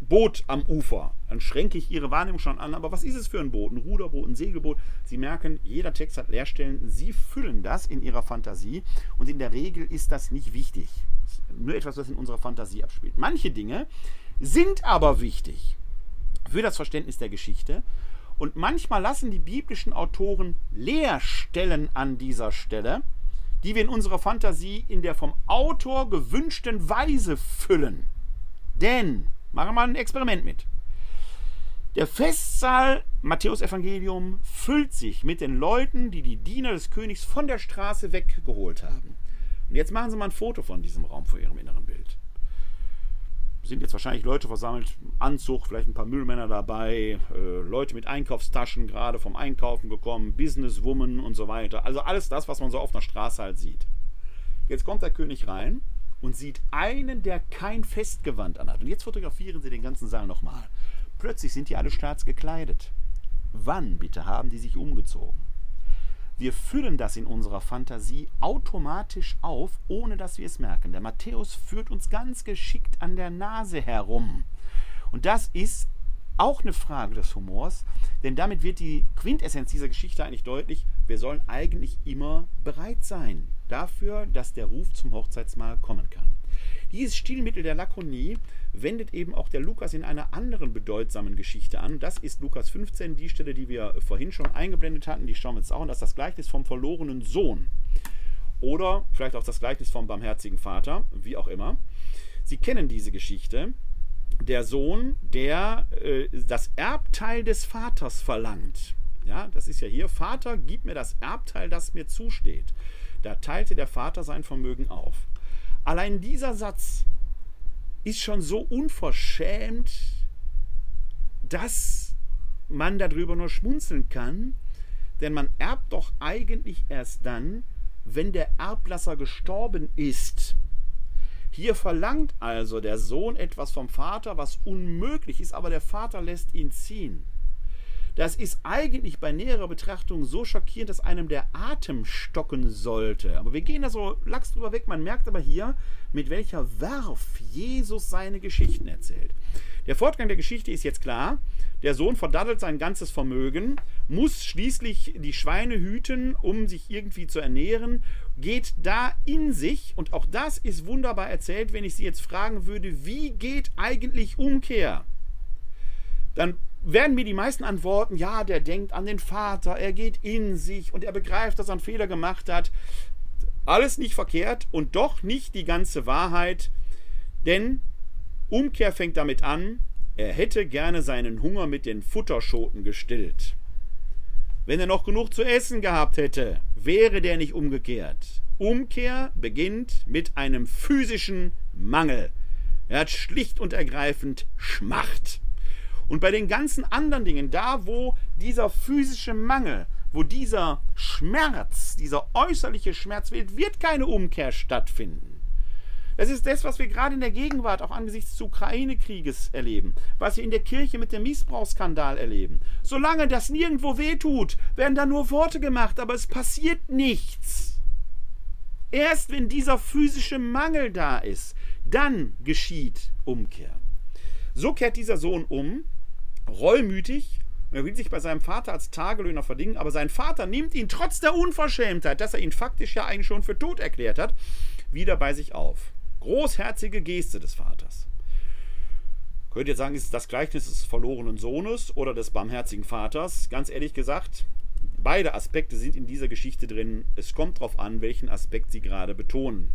Boot am Ufer. Dann schränke ich Ihre Wahrnehmung schon an. Aber was ist es für ein Boot? Ein Ruderboot, ein Segelboot? Sie merken, jeder Text hat Leerstellen. Sie füllen das in Ihrer Fantasie. Und in der Regel ist das nicht wichtig. Nur etwas, was in unserer Fantasie abspielt. Manche Dinge sind aber wichtig für das Verständnis der Geschichte. Und manchmal lassen die biblischen Autoren Leerstellen an dieser Stelle die wir in unserer Fantasie in der vom Autor gewünschten Weise füllen. Denn, machen wir mal ein Experiment mit. Der Festsaal Matthäus Evangelium füllt sich mit den Leuten, die die Diener des Königs von der Straße weggeholt haben. Und jetzt machen Sie mal ein Foto von diesem Raum vor Ihrem inneren Bild sind jetzt wahrscheinlich Leute versammelt, Anzug, vielleicht ein paar Müllmänner dabei, äh, Leute mit Einkaufstaschen gerade vom Einkaufen gekommen, Businesswoman und so weiter. Also alles das, was man so auf einer Straße halt sieht. Jetzt kommt der König rein und sieht einen, der kein Festgewand anhat. Und jetzt fotografieren sie den ganzen Saal nochmal. Plötzlich sind die alle staatsgekleidet. Wann bitte haben die sich umgezogen? Wir füllen das in unserer Fantasie automatisch auf, ohne dass wir es merken. Der Matthäus führt uns ganz geschickt an der Nase herum. Und das ist auch eine Frage des Humors, denn damit wird die Quintessenz dieser Geschichte eigentlich deutlich, wir sollen eigentlich immer bereit sein dafür, dass der Ruf zum Hochzeitsmahl kommen kann. Dieses Stilmittel der Lakonie wendet eben auch der Lukas in einer anderen bedeutsamen Geschichte an. Das ist Lukas 15, die Stelle, die wir vorhin schon eingeblendet hatten. Die schauen wir uns auch an. Das ist das Gleichnis vom verlorenen Sohn. Oder vielleicht auch das Gleichnis vom barmherzigen Vater, wie auch immer. Sie kennen diese Geschichte. Der Sohn, der äh, das Erbteil des Vaters verlangt. Ja, das ist ja hier, Vater, gib mir das Erbteil, das mir zusteht. Da teilte der Vater sein Vermögen auf. Allein dieser Satz ist schon so unverschämt, dass man darüber nur schmunzeln kann, denn man erbt doch eigentlich erst dann, wenn der Erblasser gestorben ist. Hier verlangt also der Sohn etwas vom Vater, was unmöglich ist, aber der Vater lässt ihn ziehen. Das ist eigentlich bei näherer Betrachtung so schockierend, dass einem der Atem stocken sollte. Aber wir gehen da so lax drüber weg. Man merkt aber hier, mit welcher Werf Jesus seine Geschichten erzählt. Der Fortgang der Geschichte ist jetzt klar. Der Sohn verdattelt sein ganzes Vermögen, muss schließlich die Schweine hüten, um sich irgendwie zu ernähren, geht da in sich, und auch das ist wunderbar erzählt, wenn ich Sie jetzt fragen würde, wie geht eigentlich Umkehr? Dann werden mir die meisten antworten, ja, der denkt an den Vater, er geht in sich und er begreift, dass er einen Fehler gemacht hat. Alles nicht verkehrt und doch nicht die ganze Wahrheit, denn Umkehr fängt damit an, er hätte gerne seinen Hunger mit den Futterschoten gestillt. Wenn er noch genug zu essen gehabt hätte, wäre der nicht umgekehrt. Umkehr beginnt mit einem physischen Mangel. Er hat schlicht und ergreifend Schmacht. Und bei den ganzen anderen Dingen, da wo dieser physische Mangel, wo dieser Schmerz, dieser äußerliche Schmerz wird, wird keine Umkehr stattfinden. Das ist das, was wir gerade in der Gegenwart auch angesichts des Ukraine-Krieges erleben, was wir in der Kirche mit dem Missbrauchsskandal erleben. Solange das nirgendwo wehtut, werden da nur Worte gemacht, aber es passiert nichts. Erst wenn dieser physische Mangel da ist, dann geschieht Umkehr. So kehrt dieser Sohn um, reumütig, er will sich bei seinem Vater als Tagelöhner verdingen, aber sein Vater nimmt ihn trotz der Unverschämtheit, dass er ihn faktisch ja eigentlich schon für tot erklärt hat, wieder bei sich auf. Großherzige Geste des Vaters. Könnt ihr sagen, ist es das Gleichnis des verlorenen Sohnes oder des barmherzigen Vaters? Ganz ehrlich gesagt, beide Aspekte sind in dieser Geschichte drin. Es kommt darauf an, welchen Aspekt sie gerade betonen.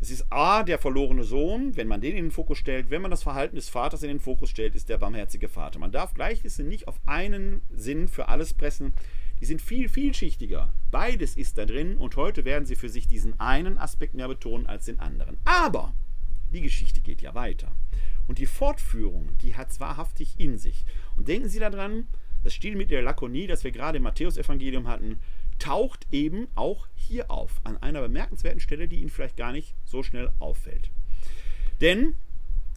Es ist A, der verlorene Sohn, wenn man den in den Fokus stellt. Wenn man das Verhalten des Vaters in den Fokus stellt, ist der barmherzige Vater. Man darf Gleichnisse nicht auf einen Sinn für alles pressen. Die sind viel vielschichtiger. Beides ist da drin und heute werden sie für sich diesen einen Aspekt mehr betonen als den anderen. Aber die Geschichte geht ja weiter. Und die Fortführung, die hat es wahrhaftig in sich. Und denken Sie daran, das Stil mit der Lakonie, das wir gerade im Matthäusevangelium hatten, taucht eben auch hier auf, an einer bemerkenswerten Stelle, die Ihnen vielleicht gar nicht so schnell auffällt. Denn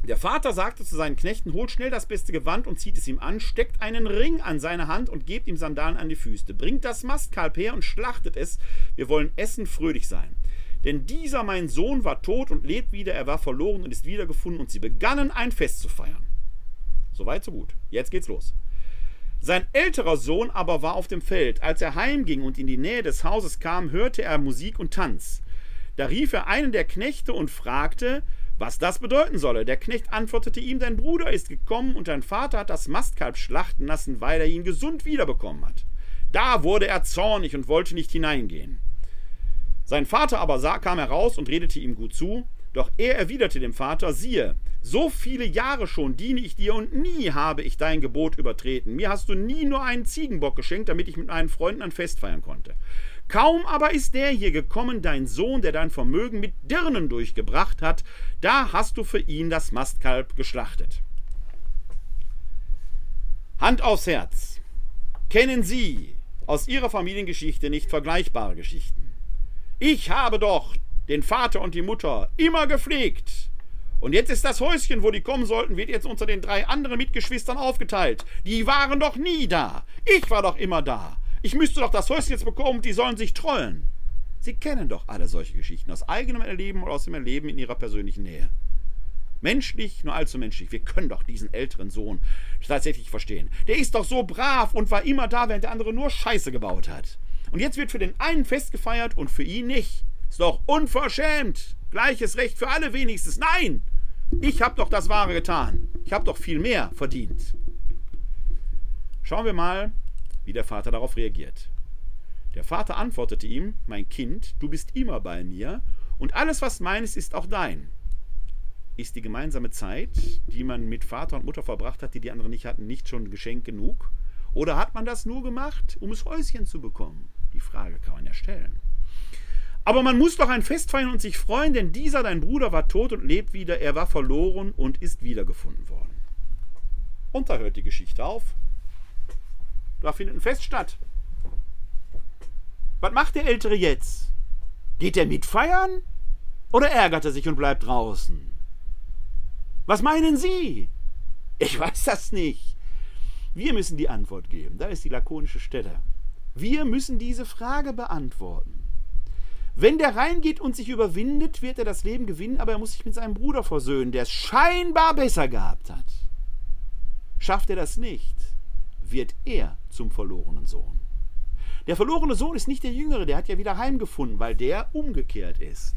der Vater sagte zu seinen Knechten, holt schnell das beste Gewand und zieht es ihm an, steckt einen Ring an seine Hand und gebt ihm Sandalen an die Füße. Bringt das Mastkalb her und schlachtet es, wir wollen essen, fröhlich sein. Denn dieser mein Sohn war tot und lebt wieder, er war verloren und ist wiedergefunden und sie begannen ein Fest zu feiern. Soweit, so gut. Jetzt geht's los. Sein älterer Sohn aber war auf dem Feld. Als er heimging und in die Nähe des Hauses kam, hörte er Musik und Tanz. Da rief er einen der Knechte und fragte, was das bedeuten solle. Der Knecht antwortete ihm, dein Bruder ist gekommen und dein Vater hat das Mastkalb schlachten lassen, weil er ihn gesund wiederbekommen hat. Da wurde er zornig und wollte nicht hineingehen. Sein Vater aber sah, kam heraus und redete ihm gut zu, doch er erwiderte dem Vater, siehe, so viele Jahre schon diene ich dir und nie habe ich dein Gebot übertreten. Mir hast du nie nur einen Ziegenbock geschenkt, damit ich mit meinen Freunden ein Fest feiern konnte. Kaum aber ist der hier gekommen, dein Sohn, der dein Vermögen mit Dirnen durchgebracht hat, da hast du für ihn das Mastkalb geschlachtet. Hand aufs Herz. Kennen Sie aus Ihrer Familiengeschichte nicht vergleichbare Geschichten? Ich habe doch den Vater und die Mutter immer gepflegt. Und jetzt ist das Häuschen, wo die kommen sollten, wird jetzt unter den drei anderen Mitgeschwistern aufgeteilt. Die waren doch nie da. Ich war doch immer da. Ich müsste doch das Häuschen jetzt bekommen, die sollen sich trollen. Sie kennen doch alle solche Geschichten aus eigenem Erleben oder aus dem Erleben in ihrer persönlichen Nähe. Menschlich, nur allzu menschlich. Wir können doch diesen älteren Sohn tatsächlich verstehen. Der ist doch so brav und war immer da, während der andere nur Scheiße gebaut hat. Und jetzt wird für den einen Fest gefeiert und für ihn nicht. Ist doch unverschämt. Gleiches Recht für alle wenigstens. Nein! Ich habe doch das Wahre getan. Ich habe doch viel mehr verdient. Schauen wir mal, wie der Vater darauf reagiert. Der Vater antwortete ihm, mein Kind, du bist immer bei mir, und alles, was meines, ist auch dein. Ist die gemeinsame Zeit, die man mit Vater und Mutter verbracht hat, die die anderen nicht hatten, nicht schon Geschenk genug? Oder hat man das nur gemacht, um das Häuschen zu bekommen? Die Frage kann man ja stellen. Aber man muss doch ein Fest feiern und sich freuen, denn dieser, dein Bruder, war tot und lebt wieder, er war verloren und ist wiedergefunden worden. Und da hört die Geschichte auf. Da findet ein Fest statt. Was macht der Ältere jetzt? Geht er mitfeiern? Oder ärgert er sich und bleibt draußen? Was meinen Sie? Ich weiß das nicht. Wir müssen die Antwort geben. Da ist die lakonische Stelle. Wir müssen diese Frage beantworten. Wenn der reingeht und sich überwindet, wird er das Leben gewinnen, aber er muss sich mit seinem Bruder versöhnen, der es scheinbar besser gehabt hat. Schafft er das nicht, wird er zum verlorenen Sohn. Der verlorene Sohn ist nicht der Jüngere, der hat ja wieder heimgefunden, weil der umgekehrt ist.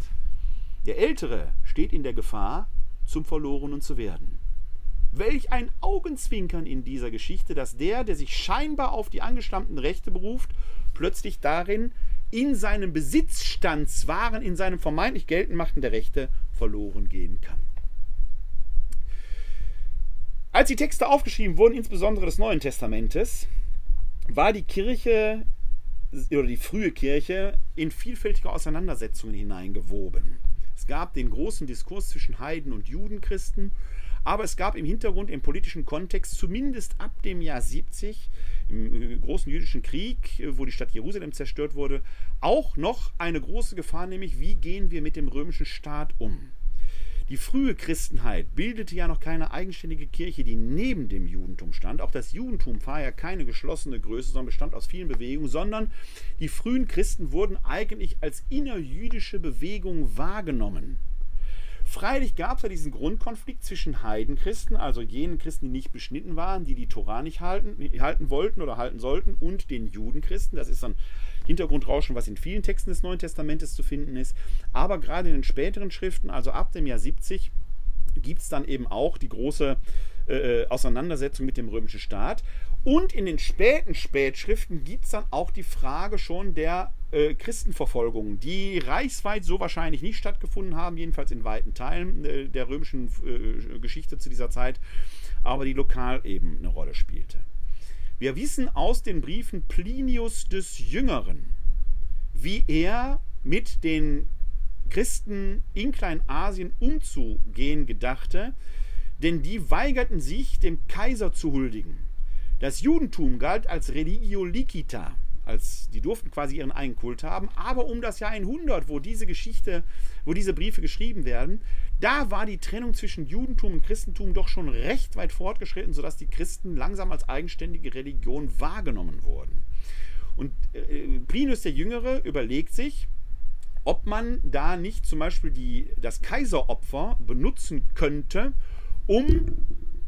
Der Ältere steht in der Gefahr, zum Verlorenen zu werden. Welch ein Augenzwinkern in dieser Geschichte, dass der, der sich scheinbar auf die angestammten Rechte beruft, plötzlich darin in seinem Besitzstandswaren, in seinem vermeintlich geltend der Rechte verloren gehen kann. Als die Texte aufgeschrieben wurden, insbesondere des Neuen Testamentes, war die Kirche oder die frühe Kirche in vielfältige Auseinandersetzungen hineingewoben. Es gab den großen Diskurs zwischen Heiden und Judenchristen aber es gab im Hintergrund, im politischen Kontext, zumindest ab dem Jahr 70, im äh, großen jüdischen Krieg, äh, wo die Stadt Jerusalem zerstört wurde, auch noch eine große Gefahr, nämlich wie gehen wir mit dem römischen Staat um. Die frühe Christenheit bildete ja noch keine eigenständige Kirche, die neben dem Judentum stand. Auch das Judentum war ja keine geschlossene Größe, sondern bestand aus vielen Bewegungen, sondern die frühen Christen wurden eigentlich als innerjüdische Bewegung wahrgenommen. Freilich gab es ja diesen Grundkonflikt zwischen Heidenchristen, also jenen Christen, die nicht beschnitten waren, die die Tora nicht halten, halten wollten oder halten sollten, und den Judenchristen. Das ist ein Hintergrundrauschen, was in vielen Texten des Neuen Testamentes zu finden ist. Aber gerade in den späteren Schriften, also ab dem Jahr 70, gibt es dann eben auch die große äh, äh, Auseinandersetzung mit dem römischen Staat. Und in den späten Spätschriften gibt es dann auch die Frage schon der äh, Christenverfolgungen, die reichsweit so wahrscheinlich nicht stattgefunden haben, jedenfalls in weiten Teilen äh, der römischen äh, Geschichte zu dieser Zeit, aber die lokal eben eine Rolle spielte. Wir wissen aus den Briefen Plinius des Jüngeren, wie er mit den Christen in Kleinasien umzugehen gedachte, denn die weigerten sich, dem Kaiser zu huldigen. Das Judentum galt als Religio licita, als die durften quasi ihren eigenen Kult haben, aber um das Jahr 100, wo diese Geschichte, wo diese Briefe geschrieben werden, da war die Trennung zwischen Judentum und Christentum doch schon recht weit fortgeschritten, sodass die Christen langsam als eigenständige Religion wahrgenommen wurden. Und äh, Plinius der Jüngere überlegt sich, ob man da nicht zum Beispiel die, das Kaiseropfer benutzen könnte, um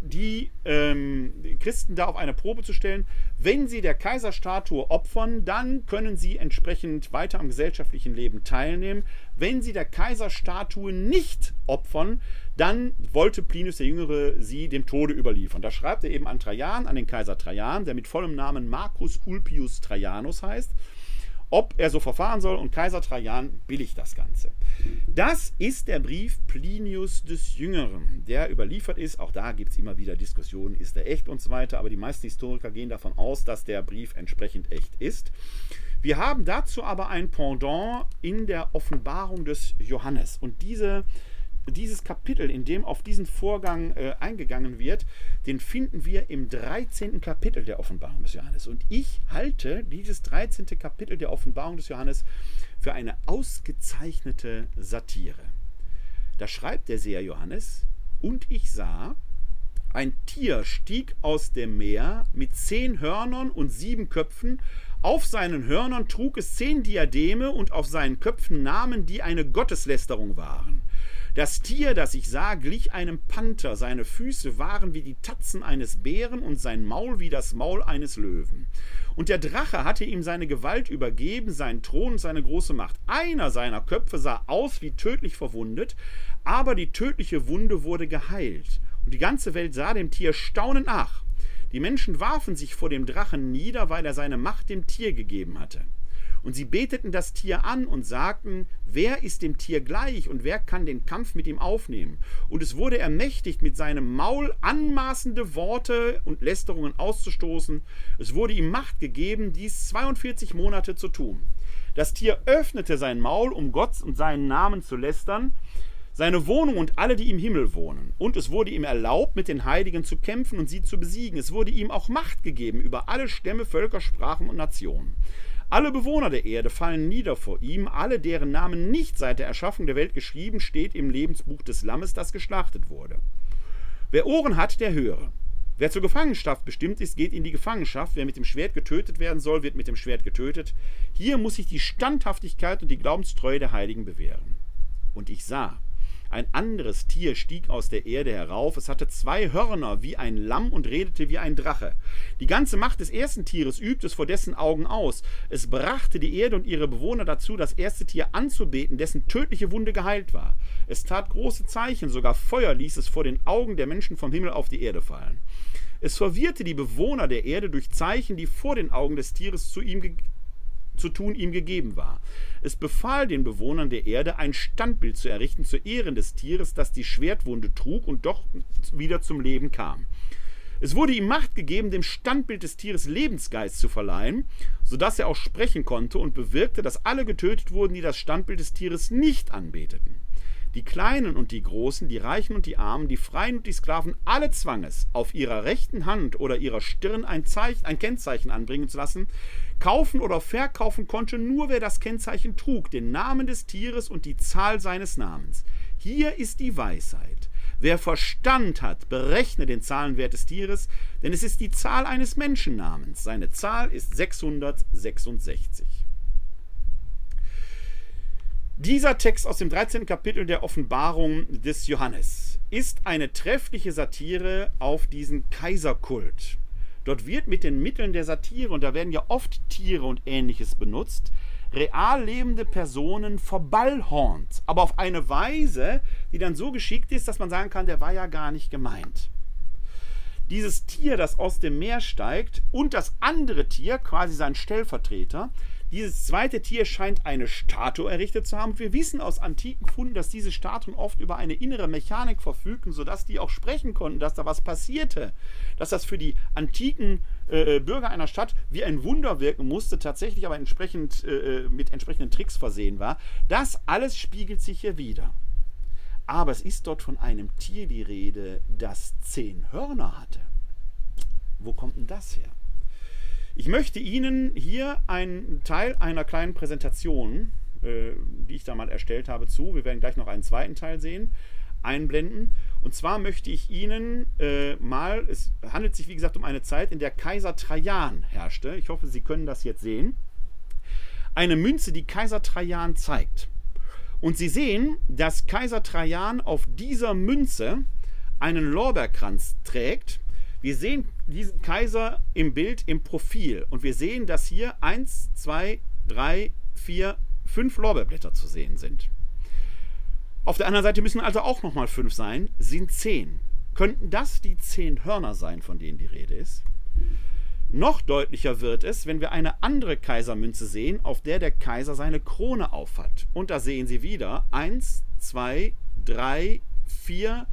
die ähm, Christen da auf eine Probe zu stellen. Wenn sie der Kaiserstatue opfern, dann können sie entsprechend weiter am gesellschaftlichen Leben teilnehmen. Wenn sie der Kaiserstatue nicht opfern, dann wollte Plinius der Jüngere sie dem Tode überliefern. Da schreibt er eben an Trajan, an den Kaiser Trajan, der mit vollem Namen Marcus Ulpius Trajanus heißt ob er so verfahren soll und Kaiser Trajan billigt das Ganze. Das ist der Brief Plinius des Jüngeren, der überliefert ist. Auch da gibt es immer wieder Diskussionen, ist er echt und so weiter, aber die meisten Historiker gehen davon aus, dass der Brief entsprechend echt ist. Wir haben dazu aber ein Pendant in der Offenbarung des Johannes und diese dieses Kapitel, in dem auf diesen Vorgang äh, eingegangen wird, den finden wir im 13. Kapitel der Offenbarung des Johannes. Und ich halte dieses 13. Kapitel der Offenbarung des Johannes für eine ausgezeichnete Satire. Da schreibt der Seher Johannes, und ich sah, ein Tier stieg aus dem Meer mit zehn Hörnern und sieben Köpfen. Auf seinen Hörnern trug es zehn Diademe und auf seinen Köpfen Namen, die eine Gotteslästerung waren. Das Tier, das ich sah, glich einem Panther, seine Füße waren wie die Tatzen eines Bären und sein Maul wie das Maul eines Löwen. Und der Drache hatte ihm seine Gewalt übergeben, seinen Thron und seine große Macht. Einer seiner Köpfe sah aus wie tödlich verwundet, aber die tödliche Wunde wurde geheilt. Und die ganze Welt sah dem Tier staunend nach. Die Menschen warfen sich vor dem Drachen nieder, weil er seine Macht dem Tier gegeben hatte. Und sie beteten das Tier an und sagten, wer ist dem Tier gleich und wer kann den Kampf mit ihm aufnehmen? Und es wurde ermächtigt, mit seinem Maul anmaßende Worte und Lästerungen auszustoßen. Es wurde ihm Macht gegeben, dies 42 Monate zu tun. Das Tier öffnete sein Maul, um Gott und seinen Namen zu lästern, seine Wohnung und alle, die im Himmel wohnen. Und es wurde ihm erlaubt, mit den Heiligen zu kämpfen und sie zu besiegen. Es wurde ihm auch Macht gegeben über alle Stämme, Völker, Sprachen und Nationen. Alle Bewohner der Erde fallen nieder vor ihm, alle deren Namen nicht seit der Erschaffung der Welt geschrieben steht im Lebensbuch des Lammes, das geschlachtet wurde. Wer Ohren hat, der höre. Wer zur Gefangenschaft bestimmt ist, geht in die Gefangenschaft. Wer mit dem Schwert getötet werden soll, wird mit dem Schwert getötet. Hier muss sich die Standhaftigkeit und die Glaubenstreue der Heiligen bewähren. Und ich sah, ein anderes Tier stieg aus der Erde herauf. Es hatte zwei Hörner wie ein Lamm und redete wie ein Drache. Die ganze Macht des ersten Tieres übte es vor dessen Augen aus. Es brachte die Erde und ihre Bewohner dazu, das erste Tier anzubeten, dessen tödliche Wunde geheilt war. Es tat große Zeichen, sogar Feuer ließ es vor den Augen der Menschen vom Himmel auf die Erde fallen. Es verwirrte die Bewohner der Erde durch Zeichen, die vor den Augen des Tieres zu ihm zu tun ihm gegeben war. Es befahl den Bewohnern der Erde, ein Standbild zu errichten zu Ehren des Tieres, das die Schwertwunde trug und doch wieder zum Leben kam. Es wurde ihm Macht gegeben, dem Standbild des Tieres Lebensgeist zu verleihen, sodass er auch sprechen konnte und bewirkte, dass alle getötet wurden, die das Standbild des Tieres nicht anbeteten. Die Kleinen und die Großen, die Reichen und die Armen, die Freien und die Sklaven, alle zwang es, auf ihrer rechten Hand oder ihrer Stirn ein, Zeichen, ein Kennzeichen anbringen zu lassen. Kaufen oder verkaufen konnte nur, wer das Kennzeichen trug, den Namen des Tieres und die Zahl seines Namens. Hier ist die Weisheit. Wer Verstand hat, berechne den Zahlenwert des Tieres, denn es ist die Zahl eines Menschennamens. Seine Zahl ist 666. Dieser Text aus dem 13. Kapitel der Offenbarung des Johannes ist eine treffliche Satire auf diesen Kaiserkult. Dort wird mit den Mitteln der Satire, und da werden ja oft Tiere und ähnliches benutzt, real lebende Personen verballhornt, aber auf eine Weise, die dann so geschickt ist, dass man sagen kann, der war ja gar nicht gemeint. Dieses Tier, das aus dem Meer steigt, und das andere Tier, quasi sein Stellvertreter, dieses zweite Tier scheint eine Statue errichtet zu haben. Wir wissen aus antiken Funden, dass diese Statuen oft über eine innere Mechanik verfügten, sodass die auch sprechen konnten, dass da was passierte. Dass das für die antiken äh, Bürger einer Stadt wie ein Wunder wirken musste, tatsächlich aber entsprechend, äh, äh, mit entsprechenden Tricks versehen war. Das alles spiegelt sich hier wieder. Aber es ist dort von einem Tier die Rede, das zehn Hörner hatte. Wo kommt denn das her? Ich möchte Ihnen hier einen Teil einer kleinen Präsentation, äh, die ich da mal erstellt habe, zu, wir werden gleich noch einen zweiten Teil sehen, einblenden. Und zwar möchte ich Ihnen äh, mal, es handelt sich wie gesagt um eine Zeit, in der Kaiser Trajan herrschte. Ich hoffe, Sie können das jetzt sehen. Eine Münze, die Kaiser Trajan zeigt. Und Sie sehen, dass Kaiser Trajan auf dieser Münze einen Lorbeerkranz trägt wir sehen diesen Kaiser im Bild im Profil und wir sehen, dass hier 1, 2, 3, 4, 5 Lorbeerblätter zu sehen sind. Auf der anderen Seite müssen also auch nochmal 5 sein, sind 10. Könnten das die 10 Hörner sein, von denen die Rede ist? Noch deutlicher wird es, wenn wir eine andere Kaisermünze sehen, auf der der Kaiser seine Krone aufhat. Und da sehen Sie wieder 1, 2, 3, 4,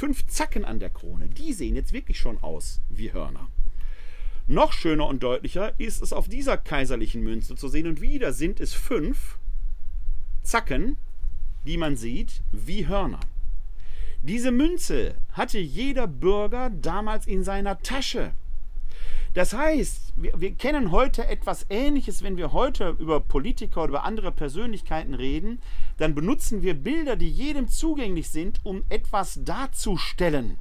fünf Zacken an der Krone. Die sehen jetzt wirklich schon aus wie Hörner. Noch schöner und deutlicher ist es auf dieser kaiserlichen Münze zu sehen. Und wieder sind es fünf Zacken, die man sieht wie Hörner. Diese Münze hatte jeder Bürger damals in seiner Tasche. Das heißt, wir, wir, kennen heute etwas Ähnliches, wenn wir heute über Politiker oder über andere Persönlichkeiten reden, dann benutzen wir Bilder, die jedem zugänglich sind, um etwas darzustellen.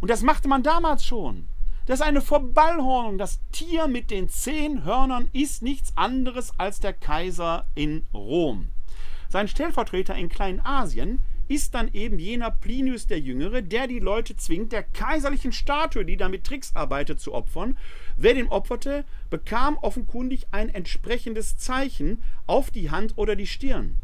Und das machte man damals schon. Das ist eine Verballhornung. Das Tier mit den zehn Hörnern ist nichts anderes als der Kaiser in Rom. Sein Stellvertreter in Kleinasien ist dann eben jener Plinius der Jüngere, der die Leute zwingt, der kaiserlichen Statue, die damit Tricks arbeitet, zu opfern. Wer den opferte, bekam offenkundig ein entsprechendes Zeichen auf die Hand oder die Stirn.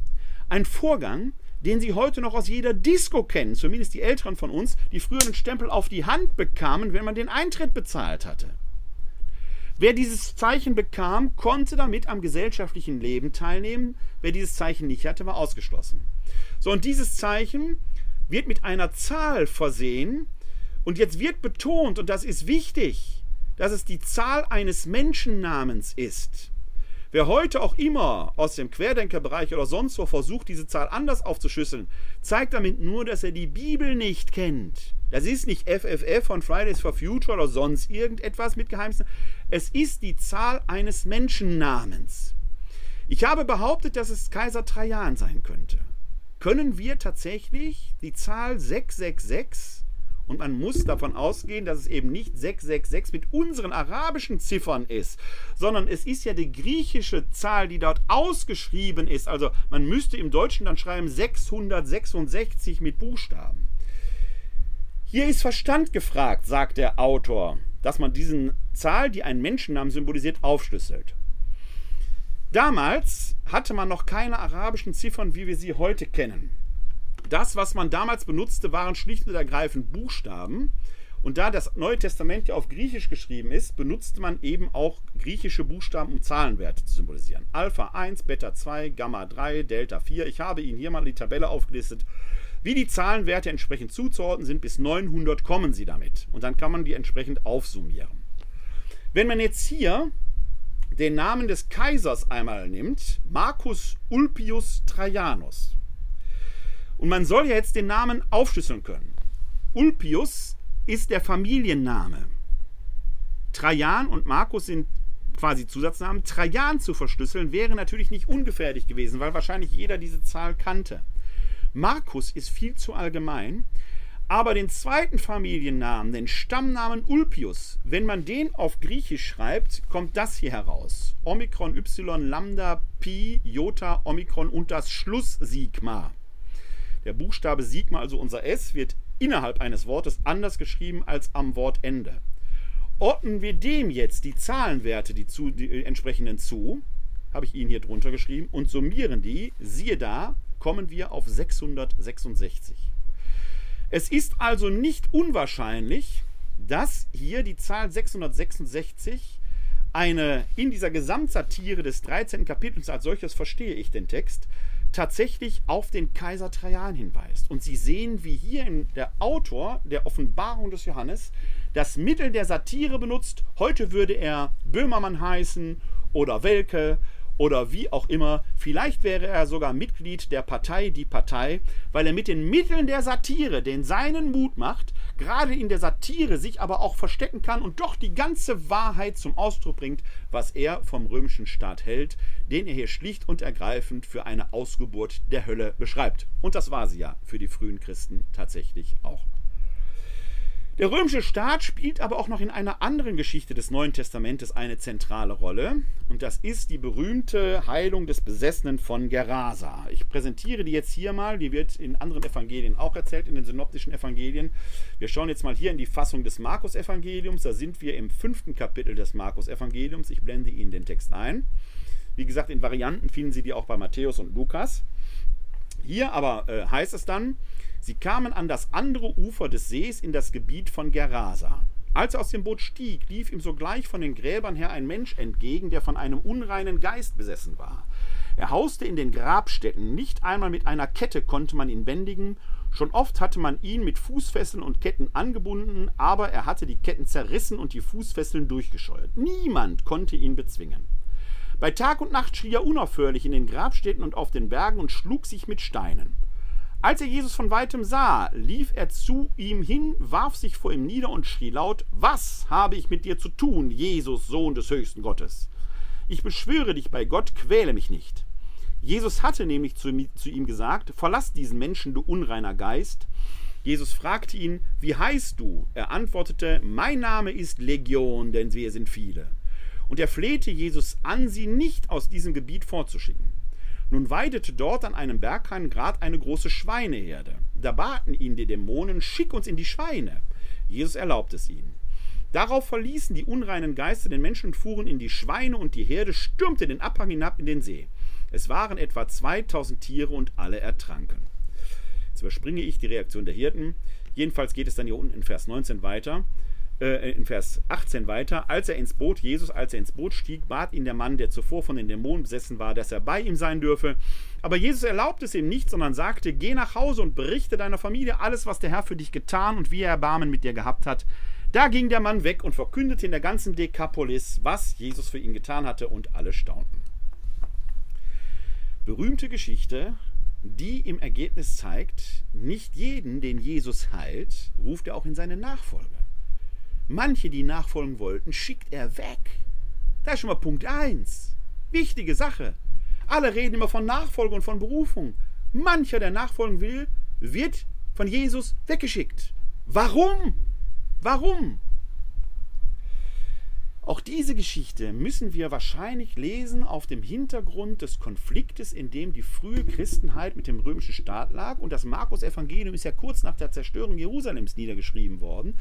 Ein Vorgang, den Sie heute noch aus jeder Disco kennen, zumindest die Älteren von uns, die früher einen Stempel auf die Hand bekamen, wenn man den Eintritt bezahlt hatte. Wer dieses Zeichen bekam, konnte damit am gesellschaftlichen Leben teilnehmen. Wer dieses Zeichen nicht hatte, war ausgeschlossen. So, und dieses Zeichen wird mit einer Zahl versehen. Und jetzt wird betont, und das ist wichtig, dass es die Zahl eines Menschennamens ist. Wer heute auch immer aus dem Querdenkerbereich oder sonst wo versucht, diese Zahl anders aufzuschlüsseln, zeigt damit nur, dass er die Bibel nicht kennt. Das ist nicht FFF von Fridays for Future oder sonst irgendetwas mit Geheimnissen. Es ist die Zahl eines Menschennamens. Ich habe behauptet, dass es Kaiser Trajan sein könnte können wir tatsächlich die Zahl 666 Und man muss davon ausgehen, dass es eben nicht 666 mit unseren arabischen Ziffern ist, sondern es ist ja die griechische Zahl, die dort ausgeschrieben ist. Also man müsste im Deutschen dann schreiben 666 mit Buchstaben. Hier ist Verstand gefragt, sagt der Autor, dass man diesen Zahl, die einen Menschennamen symbolisiert, aufschlüsselt. Damals hatte man noch keine arabischen Ziffern, wie wir sie heute kennen. Das, was man damals benutzte, waren schlicht und ergreifend Buchstaben. Und da das Neue Testament ja auf Griechisch geschrieben ist, benutzte man eben auch griechische Buchstaben, um Zahlenwerte zu symbolisieren. Alpha 1, Beta 2, Gamma 3, Delta 4. Ich habe Ihnen hier mal die Tabelle aufgelistet. Wie die Zahlenwerte entsprechend zuzuordnen sind, bis 900 kommen sie damit. Und dann kann man die entsprechend aufsummieren. Wenn man jetzt hier den Namen des Kaisers einmal nimmt, Marcus Ulpius Trajanus, und man soll ja jetzt den Namen aufschlüsseln können. Ulpius ist der Familienname. Trajan und Markus sind quasi Zusatznamen. Trajan zu verschlüsseln wäre natürlich nicht ungefährlich gewesen, weil wahrscheinlich jeder diese Zahl kannte. Markus ist viel zu allgemein. Aber den zweiten Familiennamen, den Stammnamen Ulpius, wenn man den auf Griechisch schreibt, kommt das hier heraus. Omikron Y Lambda Pi Jota Omikron und das Schluss Sigma. Der Buchstabe Sigma, also unser S, wird innerhalb eines Wortes anders geschrieben als am Wortende. Ordnen wir dem jetzt die Zahlenwerte, die, zu, die entsprechenden zu, habe ich Ihnen hier drunter geschrieben, und summieren die, siehe da, kommen wir auf 666. Es ist also nicht unwahrscheinlich, dass hier die Zahl 666 eine in dieser Gesamtsatire des 13. Kapitels als solches verstehe ich den Text, tatsächlich auf den Kaiser Trajan hinweist. Und Sie sehen, wie hier der Autor der Offenbarung des Johannes das Mittel der Satire benutzt. Heute würde er Böhmermann heißen oder Welke oder wie auch immer. Vielleicht wäre er sogar Mitglied der Partei Die Partei, weil er mit den Mitteln der Satire den seinen Mut macht, gerade in der Satire sich aber auch verstecken kann und doch die ganze Wahrheit zum Ausdruck bringt, was er vom römischen Staat hält, den er hier schlicht und ergreifend für eine Ausgeburt der Hölle beschreibt. Und das war sie ja für die frühen Christen tatsächlich auch. Der römische Staat spielt aber auch noch in einer anderen Geschichte des Neuen Testamentes eine zentrale Rolle. Und das ist die berühmte Heilung des Besessenen von Gerasa. Ich präsentiere die jetzt hier mal. Die wird in anderen Evangelien auch erzählt, in den synoptischen Evangelien. Wir schauen jetzt mal hier in die Fassung des Markus-Evangeliums. Da sind wir im fünften Kapitel des Markus-Evangeliums. Ich blende Ihnen den Text ein. Wie gesagt, in Varianten finden Sie die auch bei Matthäus und Lukas. Hier aber äh, heißt es dann, Sie kamen an das andere Ufer des Sees in das Gebiet von Gerasa. Als er aus dem Boot stieg, lief ihm sogleich von den Gräbern her ein Mensch entgegen, der von einem unreinen Geist besessen war. Er hauste in den Grabstätten, nicht einmal mit einer Kette konnte man ihn bändigen, schon oft hatte man ihn mit Fußfesseln und Ketten angebunden, aber er hatte die Ketten zerrissen und die Fußfesseln durchgescheuert. Niemand konnte ihn bezwingen. Bei Tag und Nacht schrie er unaufhörlich in den Grabstätten und auf den Bergen und schlug sich mit Steinen. Als er Jesus von weitem sah, lief er zu ihm hin, warf sich vor ihm nieder und schrie laut, Was habe ich mit dir zu tun, Jesus, Sohn des höchsten Gottes? Ich beschwöre dich bei Gott, quäle mich nicht. Jesus hatte nämlich zu, ihm gesagt, Verlass diesen Menschen, du unreiner Geist. Jesus fragte ihn, Wie heißt du? Er antwortete, Mein Name ist Legion, denn wir sind viele. Und er flehte Jesus an, sie nicht aus diesem Gebiet vorzuschicken. Nun weidete dort an einem Berghain grad eine große Schweineherde. Da baten ihn die Dämonen, schick uns in die Schweine. Jesus erlaubte es ihnen. Darauf verließen die unreinen Geister den Menschen und fuhren in die Schweine, und die Herde stürmte den Abhang hinab in den See. Es waren etwa 2000 Tiere und alle ertranken. Jetzt überspringe ich die Reaktion der Hirten. Jedenfalls geht es dann hier unten in Vers 19 weiter äh, in Vers 18 weiter, als er ins Boot, Jesus, als er ins Boot stieg, bat ihn der Mann, der zuvor von den Dämonen besessen war, dass er bei ihm sein dürfe. Aber Jesus erlaubte es ihm nicht, sondern sagte, geh nach Hause und berichte deiner Familie alles, was der Herr für dich getan und wie er Erbarmen mit dir gehabt hat. Da ging der Mann weg und verkündete in der ganzen Dekapolis, was Jesus für ihn getan hatte, und alle staunten. Berühmte Geschichte, die im Ergebnis zeigt, nicht jeden, den Jesus heilt, ruft er auch in seine Nachfolge. Manche, die nachfolgen wollten, schickt er weg. Das ist schon mal Punkt 1. Wichtige Sache. Alle reden immer von Nachfolge und von Berufung. Mancher, der nachfolgen will, wird von Jesus weggeschickt. Warum? Warum? Auch diese Geschichte müssen wir wahrscheinlich lesen auf dem Hintergrund des Konfliktes, in dem die frühe Christenheit mit dem römischen Staat lag. Und das Markus-Evangelium ist ja kurz nach der Zerstörung Jerusalems niedergeschrieben worden.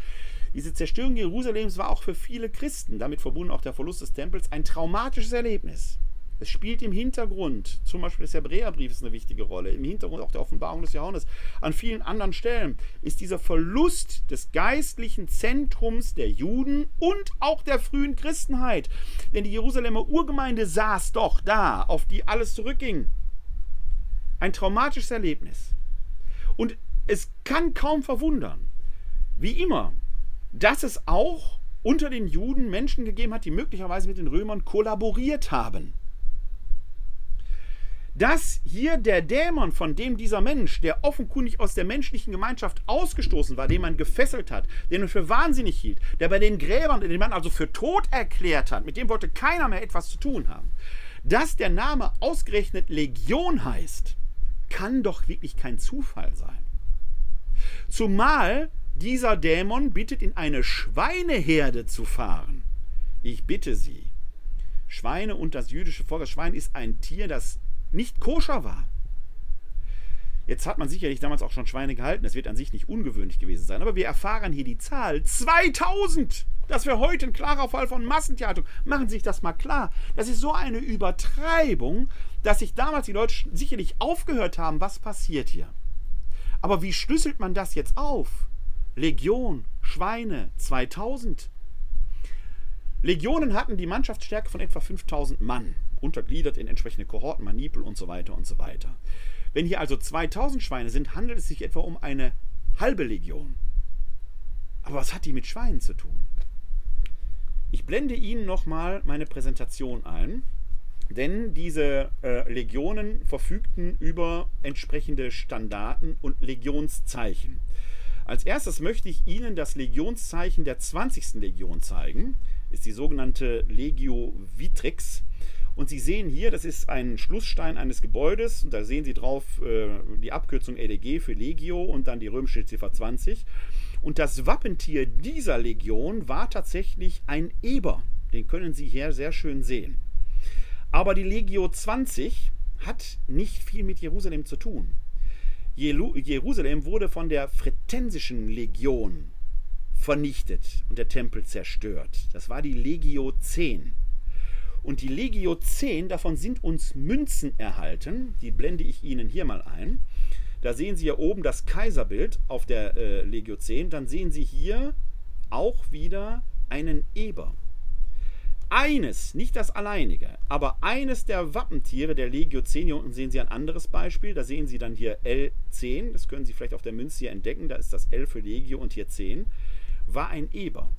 Diese Zerstörung Jerusalems war auch für viele Christen, damit verbunden auch der Verlust des Tempels, ein traumatisches Erlebnis. Es spielt im Hintergrund, zum Beispiel des Hebräerbriefes eine wichtige Rolle, im Hintergrund auch der Offenbarung des Johannes. An vielen anderen Stellen ist dieser Verlust des geistlichen Zentrums der Juden und auch der frühen Christenheit. Denn die Jerusalemer Urgemeinde saß doch da, auf die alles zurückging. Ein traumatisches Erlebnis. Und es kann kaum verwundern, wie immer, dass es auch unter den Juden Menschen gegeben hat, die möglicherweise mit den Römern kollaboriert haben dass hier der Dämon, von dem dieser Mensch, der offenkundig aus der menschlichen Gemeinschaft ausgestoßen war, den man gefesselt hat, den man für wahnsinnig hielt, der bei den Gräbern, den man also für tot erklärt hat, mit dem wollte keiner mehr etwas zu tun haben, dass der Name ausgerechnet Legion heißt, kann doch wirklich kein Zufall sein. Zumal dieser Dämon bittet, in eine Schweineherde zu fahren. Ich bitte Sie. Schweine und das jüdische Volk, das Schwein ist ein Tier, das nicht koscher war. Jetzt hat man sicherlich damals auch schon Schweine gehalten, das wird an sich nicht ungewöhnlich gewesen sein, aber wir erfahren hier die Zahl 2000. Das wäre heute ein klarer Fall von Massentierhaltung. Machen Sie sich das mal klar. Das ist so eine Übertreibung, dass sich damals die Leute sicherlich aufgehört haben, was passiert hier. Aber wie schlüsselt man das jetzt auf? Legion, Schweine, 2000. Legionen hatten die Mannschaftsstärke von etwa 5000 Mann untergliedert in entsprechende Kohorten, Manipel und so weiter und so weiter. Wenn hier also 2000 Schweine sind, handelt es sich etwa um eine halbe Legion. Aber was hat die mit Schweinen zu tun? Ich blende Ihnen nochmal meine Präsentation ein, denn diese äh, Legionen verfügten über entsprechende Standarten und Legionszeichen. Als erstes möchte ich Ihnen das Legionszeichen der 20. Legion zeigen. Ist die sogenannte Legio Vitrix. Und Sie sehen hier, das ist ein Schlussstein eines Gebäudes. Und da sehen Sie drauf äh, die Abkürzung LEG für Legio und dann die römische Ziffer 20. Und das Wappentier dieser Legion war tatsächlich ein Eber. Den können Sie hier sehr schön sehen. Aber die Legio 20 hat nicht viel mit Jerusalem zu tun. Jerusalem wurde von der Fretensischen Legion vernichtet und der Tempel zerstört. Das war die Legio 10. Und die Legio 10, davon sind uns Münzen erhalten. Die blende ich Ihnen hier mal ein. Da sehen Sie hier oben das Kaiserbild auf der äh, Legio 10. Dann sehen Sie hier auch wieder einen Eber. Eines, nicht das alleinige, aber eines der Wappentiere der Legio 10, hier unten sehen Sie ein anderes Beispiel, da sehen Sie dann hier L10, das können Sie vielleicht auf der Münze hier entdecken, da ist das L für Legio und hier 10, war ein Eber.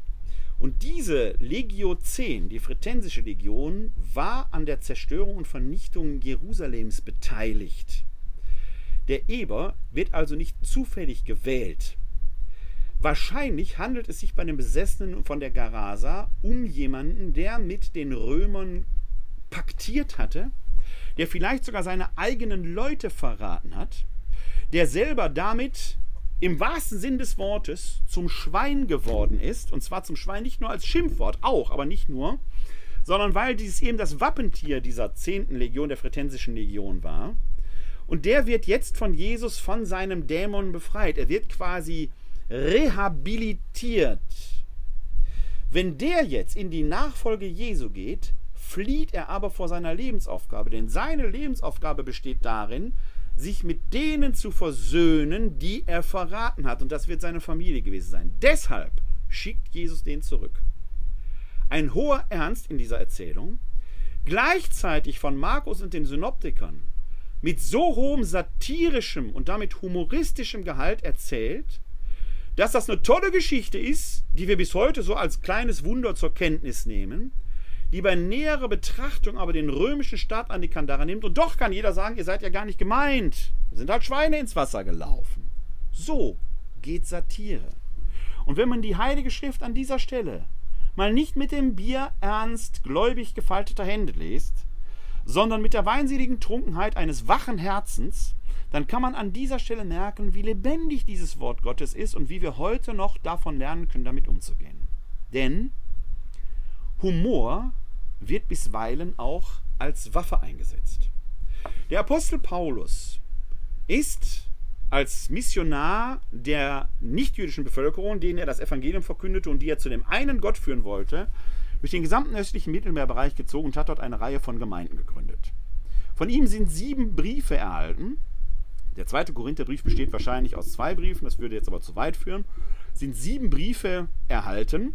Und diese Legio 10, die Fretensische Legion, war an der Zerstörung und Vernichtung Jerusalems beteiligt. Der Eber wird also nicht zufällig gewählt. Wahrscheinlich handelt es sich bei den Besessenen von der Garasa um jemanden, der mit den Römern paktiert hatte, der vielleicht sogar seine eigenen Leute verraten hat, der selber damit im wahrsten Sinn des Wortes zum Schwein geworden ist. Und zwar zum Schwein nicht nur als Schimpfwort, auch, aber nicht nur, sondern weil dieses eben das Wappentier dieser zehnten Legion, der Fretensischen Legion war. Und der wird jetzt von Jesus, von seinem Dämon befreit. Er wird quasi rehabilitiert. Wenn der jetzt in die Nachfolge Jesu geht, flieht er aber vor seiner Lebensaufgabe. Denn seine Lebensaufgabe besteht darin, sich mit denen zu versöhnen, die er verraten hat. Und das wird seine Familie gewesen sein. Deshalb schickt Jesus den zurück. Ein hoher Ernst in dieser Erzählung, gleichzeitig von Markus und den Synoptikern mit so hohem satirischem und damit humoristischem Gehalt erzählt, dass das eine tolle Geschichte ist, die wir bis heute so als kleines Wunder zur Kenntnis nehmen, die bei näherer Betrachtung aber den römischen Staat an die Kandare nimmt. Und doch kann jeder sagen, ihr seid ja gar nicht gemeint. Wir sind halt Schweine ins Wasser gelaufen. So geht Satire. Und wenn man die Heilige Schrift an dieser Stelle mal nicht mit dem Bier ernst gläubig gefalteter Hände lest, sondern mit der weinseligen Trunkenheit eines wachen Herzens, dann kann man an dieser Stelle merken, wie lebendig dieses Wort Gottes ist und wie wir heute noch davon lernen können, damit umzugehen. Denn Humor wird bisweilen auch als Waffe eingesetzt. Der Apostel Paulus ist als Missionar der nichtjüdischen Bevölkerung, denen er das Evangelium verkündete und die er zu dem einen Gott führen wollte, durch den gesamten östlichen Mittelmeerbereich gezogen und hat dort eine Reihe von Gemeinden gegründet. Von ihm sind sieben Briefe erhalten, der zweite Korintherbrief besteht wahrscheinlich aus zwei Briefen, das würde jetzt aber zu weit führen. Sind sieben Briefe erhalten,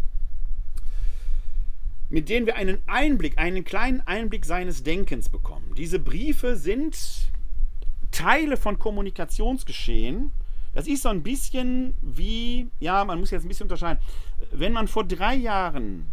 mit denen wir einen Einblick, einen kleinen Einblick seines Denkens bekommen. Diese Briefe sind Teile von Kommunikationsgeschehen. Das ist so ein bisschen wie, ja, man muss jetzt ein bisschen unterscheiden. Wenn man vor drei Jahren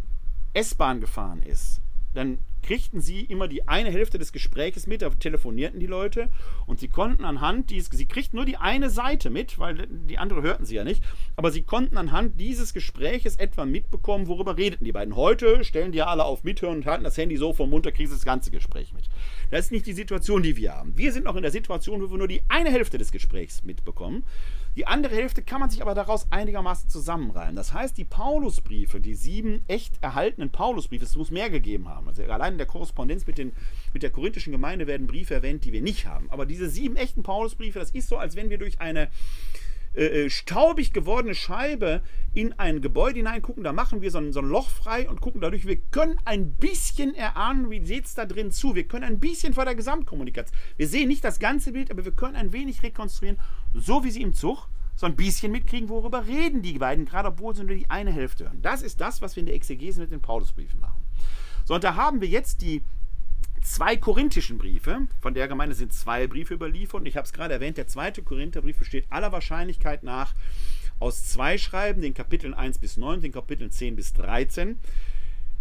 S-Bahn gefahren ist, dann kriegten sie immer die eine Hälfte des Gespräches mit, da telefonierten die Leute und sie konnten anhand dieses, sie kriegten nur die eine Seite mit, weil die andere hörten sie ja nicht, aber sie konnten anhand dieses Gespräches etwa mitbekommen, worüber redeten die beiden. Heute stellen die ja alle auf Mithören und halten das Handy so vom Mund, da kriegst das ganze Gespräch mit. Das ist nicht die Situation, die wir haben. Wir sind noch in der Situation, wo wir nur die eine Hälfte des Gesprächs mitbekommen. Die andere Hälfte kann man sich aber daraus einigermaßen zusammenreihen. Das heißt, die Paulusbriefe, die sieben echt erhaltenen Paulusbriefe, es muss mehr gegeben haben. Also allein in der Korrespondenz mit, den, mit der korinthischen Gemeinde werden Briefe erwähnt, die wir nicht haben. Aber diese sieben echten Paulusbriefe, das ist so, als wenn wir durch eine äh, äh, staubig gewordene Scheibe in ein Gebäude hineingucken. Da machen wir so ein, so ein Loch frei und gucken dadurch. Wir können ein bisschen erahnen, wie sieht es da drin zu. Wir können ein bisschen vor der Gesamtkommunikation. Wir sehen nicht das ganze Bild, aber wir können ein wenig rekonstruieren, so wie sie im Zug so ein bisschen mitkriegen, worüber reden die beiden, gerade obwohl sie nur die eine Hälfte hören. Das ist das, was wir in der Exegese mit den Paulusbriefen machen. So, und da haben wir jetzt die zwei korinthischen Briefe. Von der Gemeinde sind zwei Briefe überliefert. Und ich habe es gerade erwähnt, der zweite Korintherbrief besteht aller Wahrscheinlichkeit nach aus zwei Schreiben, den Kapiteln 1 bis 9, den Kapiteln 10 bis 13.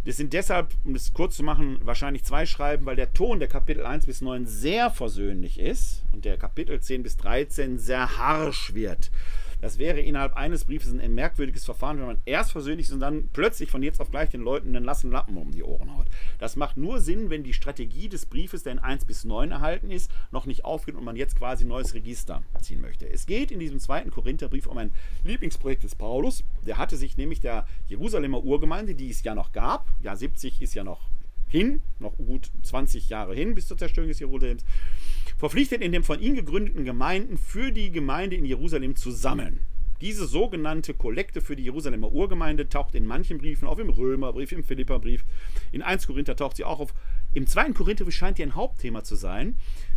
Das sind deshalb, um es kurz zu machen, wahrscheinlich zwei Schreiben, weil der Ton der Kapitel 1 bis 9 sehr versöhnlich ist und der Kapitel 10 bis 13 sehr harsch wird. Das wäre innerhalb eines Briefes ein merkwürdiges Verfahren, wenn man erst versöhnlich ist und dann plötzlich von jetzt auf gleich den Leuten einen lassen Lappen um die Ohren haut. Das macht nur Sinn, wenn die Strategie des Briefes, der in 1 bis 9 erhalten ist, noch nicht aufgeht und man jetzt quasi ein neues Register ziehen möchte. Es geht in diesem zweiten Korintherbrief um ein Lieblingsprojekt des Paulus. Der hatte sich nämlich der Jerusalemer Urgemeinde, die es ja noch gab, ja 70 ist ja noch hin, noch gut 20 Jahre hin bis zur Zerstörung des Jerusalems, verpflichtet in den von ihm gegründeten Gemeinden für die Gemeinde in Jerusalem zu sammeln. Diese sogenannte Kollekte für die Jerusalemer Urgemeinde taucht in manchen Briefen auf, im Römerbrief, im Philipperbrief, in 1 Korinther taucht sie auch auf. Im 2. Korintherbrief scheint die ein Hauptthema zu sein,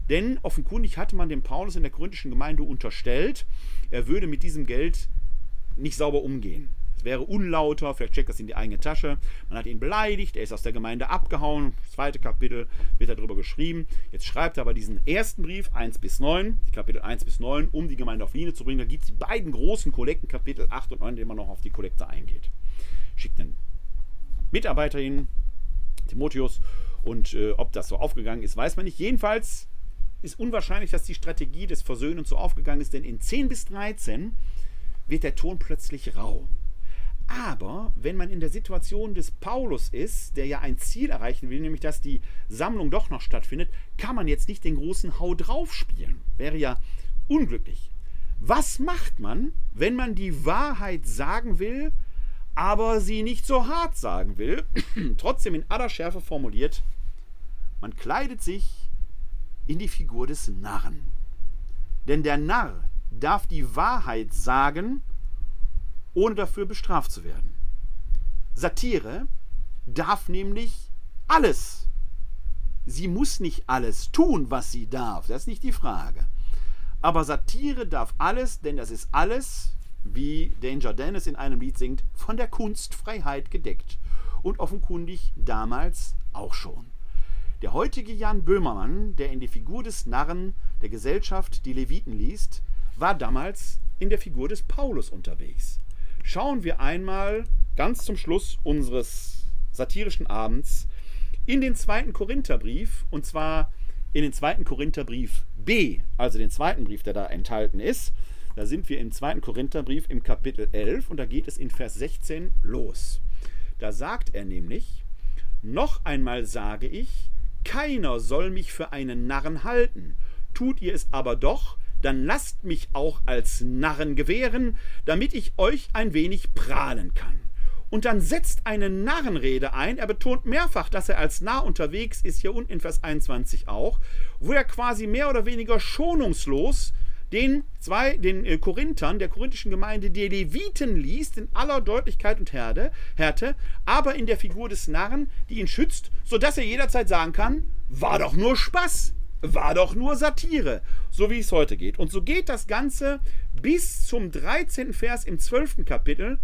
denn offenkundig hatte man dem Paulus in der korinthischen Gemeinde unterstellt, er würde mit diesem Geld nicht sauber umgehen. Es wäre unlauter, vielleicht checkt das in die eigene Tasche. Man hat ihn beleidigt, er ist aus der Gemeinde abgehauen. Das zweite Kapitel wird darüber geschrieben. Jetzt schreibt er aber diesen ersten Brief, 1 bis 9, die Kapitel 1 bis 9, um die Gemeinde auf Linie zu bringen. Da gibt es die beiden großen Kollekten, Kapitel 8 und 9, in denen man noch auf die Kollekte eingeht. Schickt einen Mitarbeiter hin, Timotheus, und äh, ob das so aufgegangen ist, weiß man nicht. Jedenfalls ist unwahrscheinlich, dass die Strategie des Versöhnens so aufgegangen ist, denn in 10 bis 13 wird der Ton plötzlich rau. Aber wenn man in der Situation des Paulus ist, der ja ein Ziel erreichen will, nämlich dass die Sammlung doch noch stattfindet, kann man jetzt nicht den großen Hau drauf spielen. Wäre ja unglücklich. Was macht man, wenn man die Wahrheit sagen will, aber sie nicht so hart sagen will, trotzdem in aller Schärfe formuliert? Man kleidet sich in die Figur des Narren. Denn der Narr darf die Wahrheit sagen, ohne dafür bestraft zu werden. Satire darf nämlich alles. Sie muss nicht alles tun, was sie darf. Das ist nicht die Frage. Aber Satire darf alles, denn das ist alles, wie Danger Dennis in einem Lied singt, von der Kunstfreiheit gedeckt. Und offenkundig damals auch schon. Der heutige Jan Böhmermann, der in die Figur des Narren der Gesellschaft die Leviten liest, war damals in der Figur des Paulus unterwegs schauen wir einmal ganz zum Schluss unseres satirischen Abends in den zweiten Korintherbrief und zwar in den zweiten Korintherbrief B, also den zweiten Brief, der da enthalten ist. Da sind wir im zweiten Korintherbrief im Kapitel 11 und da geht es in Vers 16 los. Da sagt er nämlich, noch einmal sage ich, keiner soll mich für einen Narren halten. Tut ihr es aber doch, dann lasst mich auch als Narren gewähren, damit ich euch ein wenig prahlen kann. Und dann setzt eine Narrenrede ein. Er betont mehrfach, dass er als Narr unterwegs ist, hier unten in Vers 21 auch, wo er quasi mehr oder weniger schonungslos den zwei, den äh, Korinthern, der korinthischen Gemeinde, die Leviten liest, in aller Deutlichkeit und Härte, Härte, aber in der Figur des Narren, die ihn schützt, sodass er jederzeit sagen kann, war doch nur Spaß, war doch nur Satire, so wie es heute geht. Und so geht das Ganze bis zum 13. Vers im 12. Kapitel,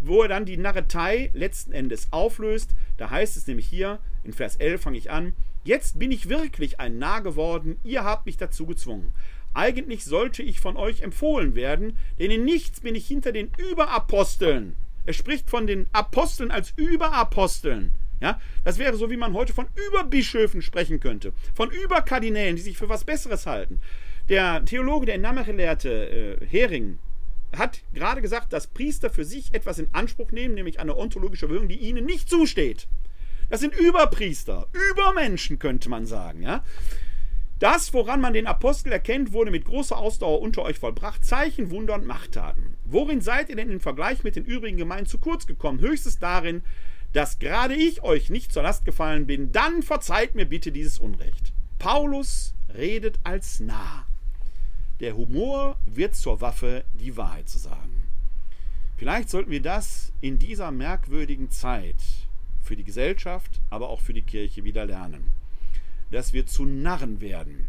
wo er dann die Narretei letzten Endes auflöst. Da heißt es nämlich hier, in Vers 11 fange ich an, Jetzt bin ich wirklich ein Narr geworden, ihr habt mich dazu gezwungen. Eigentlich sollte ich von euch empfohlen werden, denn in nichts bin ich hinter den Überaposteln. Er spricht von den Aposteln als Überaposteln. Ja, das wäre so, wie man heute von Überbischöfen sprechen könnte, von Überkardinälen, die sich für was Besseres halten. Der Theologe, der in äh, Hering, hat gerade gesagt, dass Priester für sich etwas in Anspruch nehmen, nämlich eine ontologische Erhöhung, die ihnen nicht zusteht. Das sind Überpriester, Übermenschen, könnte man sagen. Ja? Das, woran man den Apostel erkennt, wurde mit großer Ausdauer unter euch vollbracht. Zeichen, Wunder und Machttaten. Worin seid ihr denn im Vergleich mit den übrigen Gemeinden zu kurz gekommen? Höchstens darin, dass gerade ich euch nicht zur Last gefallen bin. Dann verzeiht mir bitte dieses Unrecht. Paulus redet als nah. Der Humor wird zur Waffe, die Wahrheit zu sagen. Vielleicht sollten wir das in dieser merkwürdigen Zeit für die Gesellschaft, aber auch für die Kirche wieder lernen dass wir zu Narren werden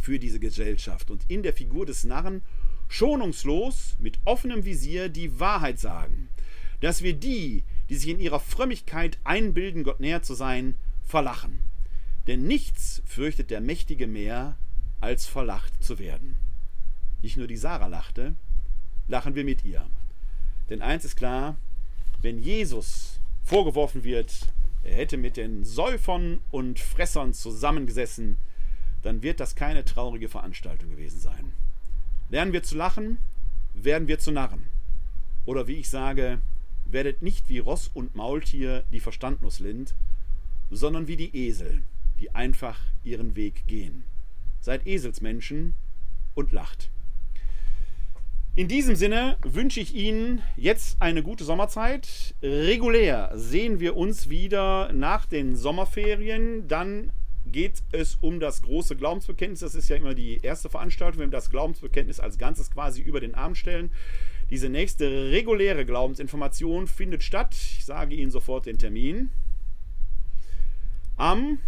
für diese Gesellschaft und in der Figur des Narren schonungslos mit offenem Visier die Wahrheit sagen, dass wir die, die sich in ihrer Frömmigkeit einbilden, Gott näher zu sein, verlachen. Denn nichts fürchtet der Mächtige mehr, als verlacht zu werden. Nicht nur die Sarah lachte, lachen wir mit ihr. Denn eins ist klar, wenn Jesus vorgeworfen wird, er hätte mit den Säufern und Fressern zusammengesessen, dann wird das keine traurige Veranstaltung gewesen sein. Lernen wir zu lachen, werden wir zu Narren. Oder wie ich sage, werdet nicht wie Ross und Maultier, die verstandlos sind, sondern wie die Esel, die einfach ihren Weg gehen. Seid Eselsmenschen und lacht. In diesem Sinne wünsche ich Ihnen jetzt eine gute Sommerzeit. Regulär sehen wir uns wieder nach den Sommerferien. Dann geht es um das große Glaubensbekenntnis. Das ist ja immer die erste Veranstaltung, wenn wir das Glaubensbekenntnis als Ganzes quasi über den Arm stellen. Diese nächste reguläre Glaubensinformation findet statt. Ich sage Ihnen sofort den Termin. Am,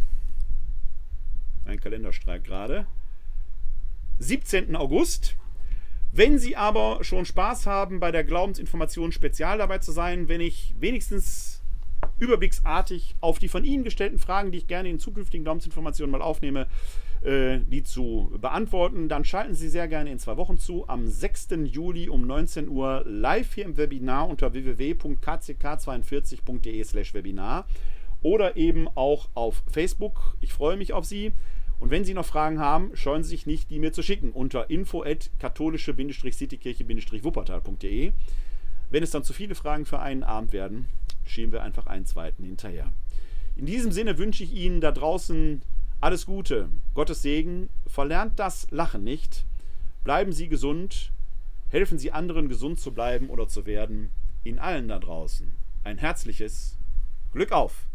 mein Kalender gerade, 17. August wenn Sie aber schon Spaß haben, bei der Glaubensinformation spezial dabei zu sein, wenn ich wenigstens überblicksartig auf die von Ihnen gestellten Fragen, die ich gerne in zukünftigen Glaubensinformationen mal aufnehme, die zu beantworten, dann schalten Sie sehr gerne in zwei Wochen zu. Am 6. Juli um 19 Uhr live hier im Webinar unter www.kck42.de/slash Webinar oder eben auch auf Facebook. Ich freue mich auf Sie. Und wenn Sie noch Fragen haben, scheuen Sie sich nicht, die mir zu schicken unter info-katholische-city-kirche-wuppertal.de. Wenn es dann zu viele Fragen für einen Abend werden, schieben wir einfach einen zweiten hinterher. In diesem Sinne wünsche ich Ihnen da draußen alles Gute, Gottes Segen, verlernt das Lachen nicht, bleiben Sie gesund, helfen Sie anderen gesund zu bleiben oder zu werden, Ihnen allen da draußen ein herzliches Glück auf!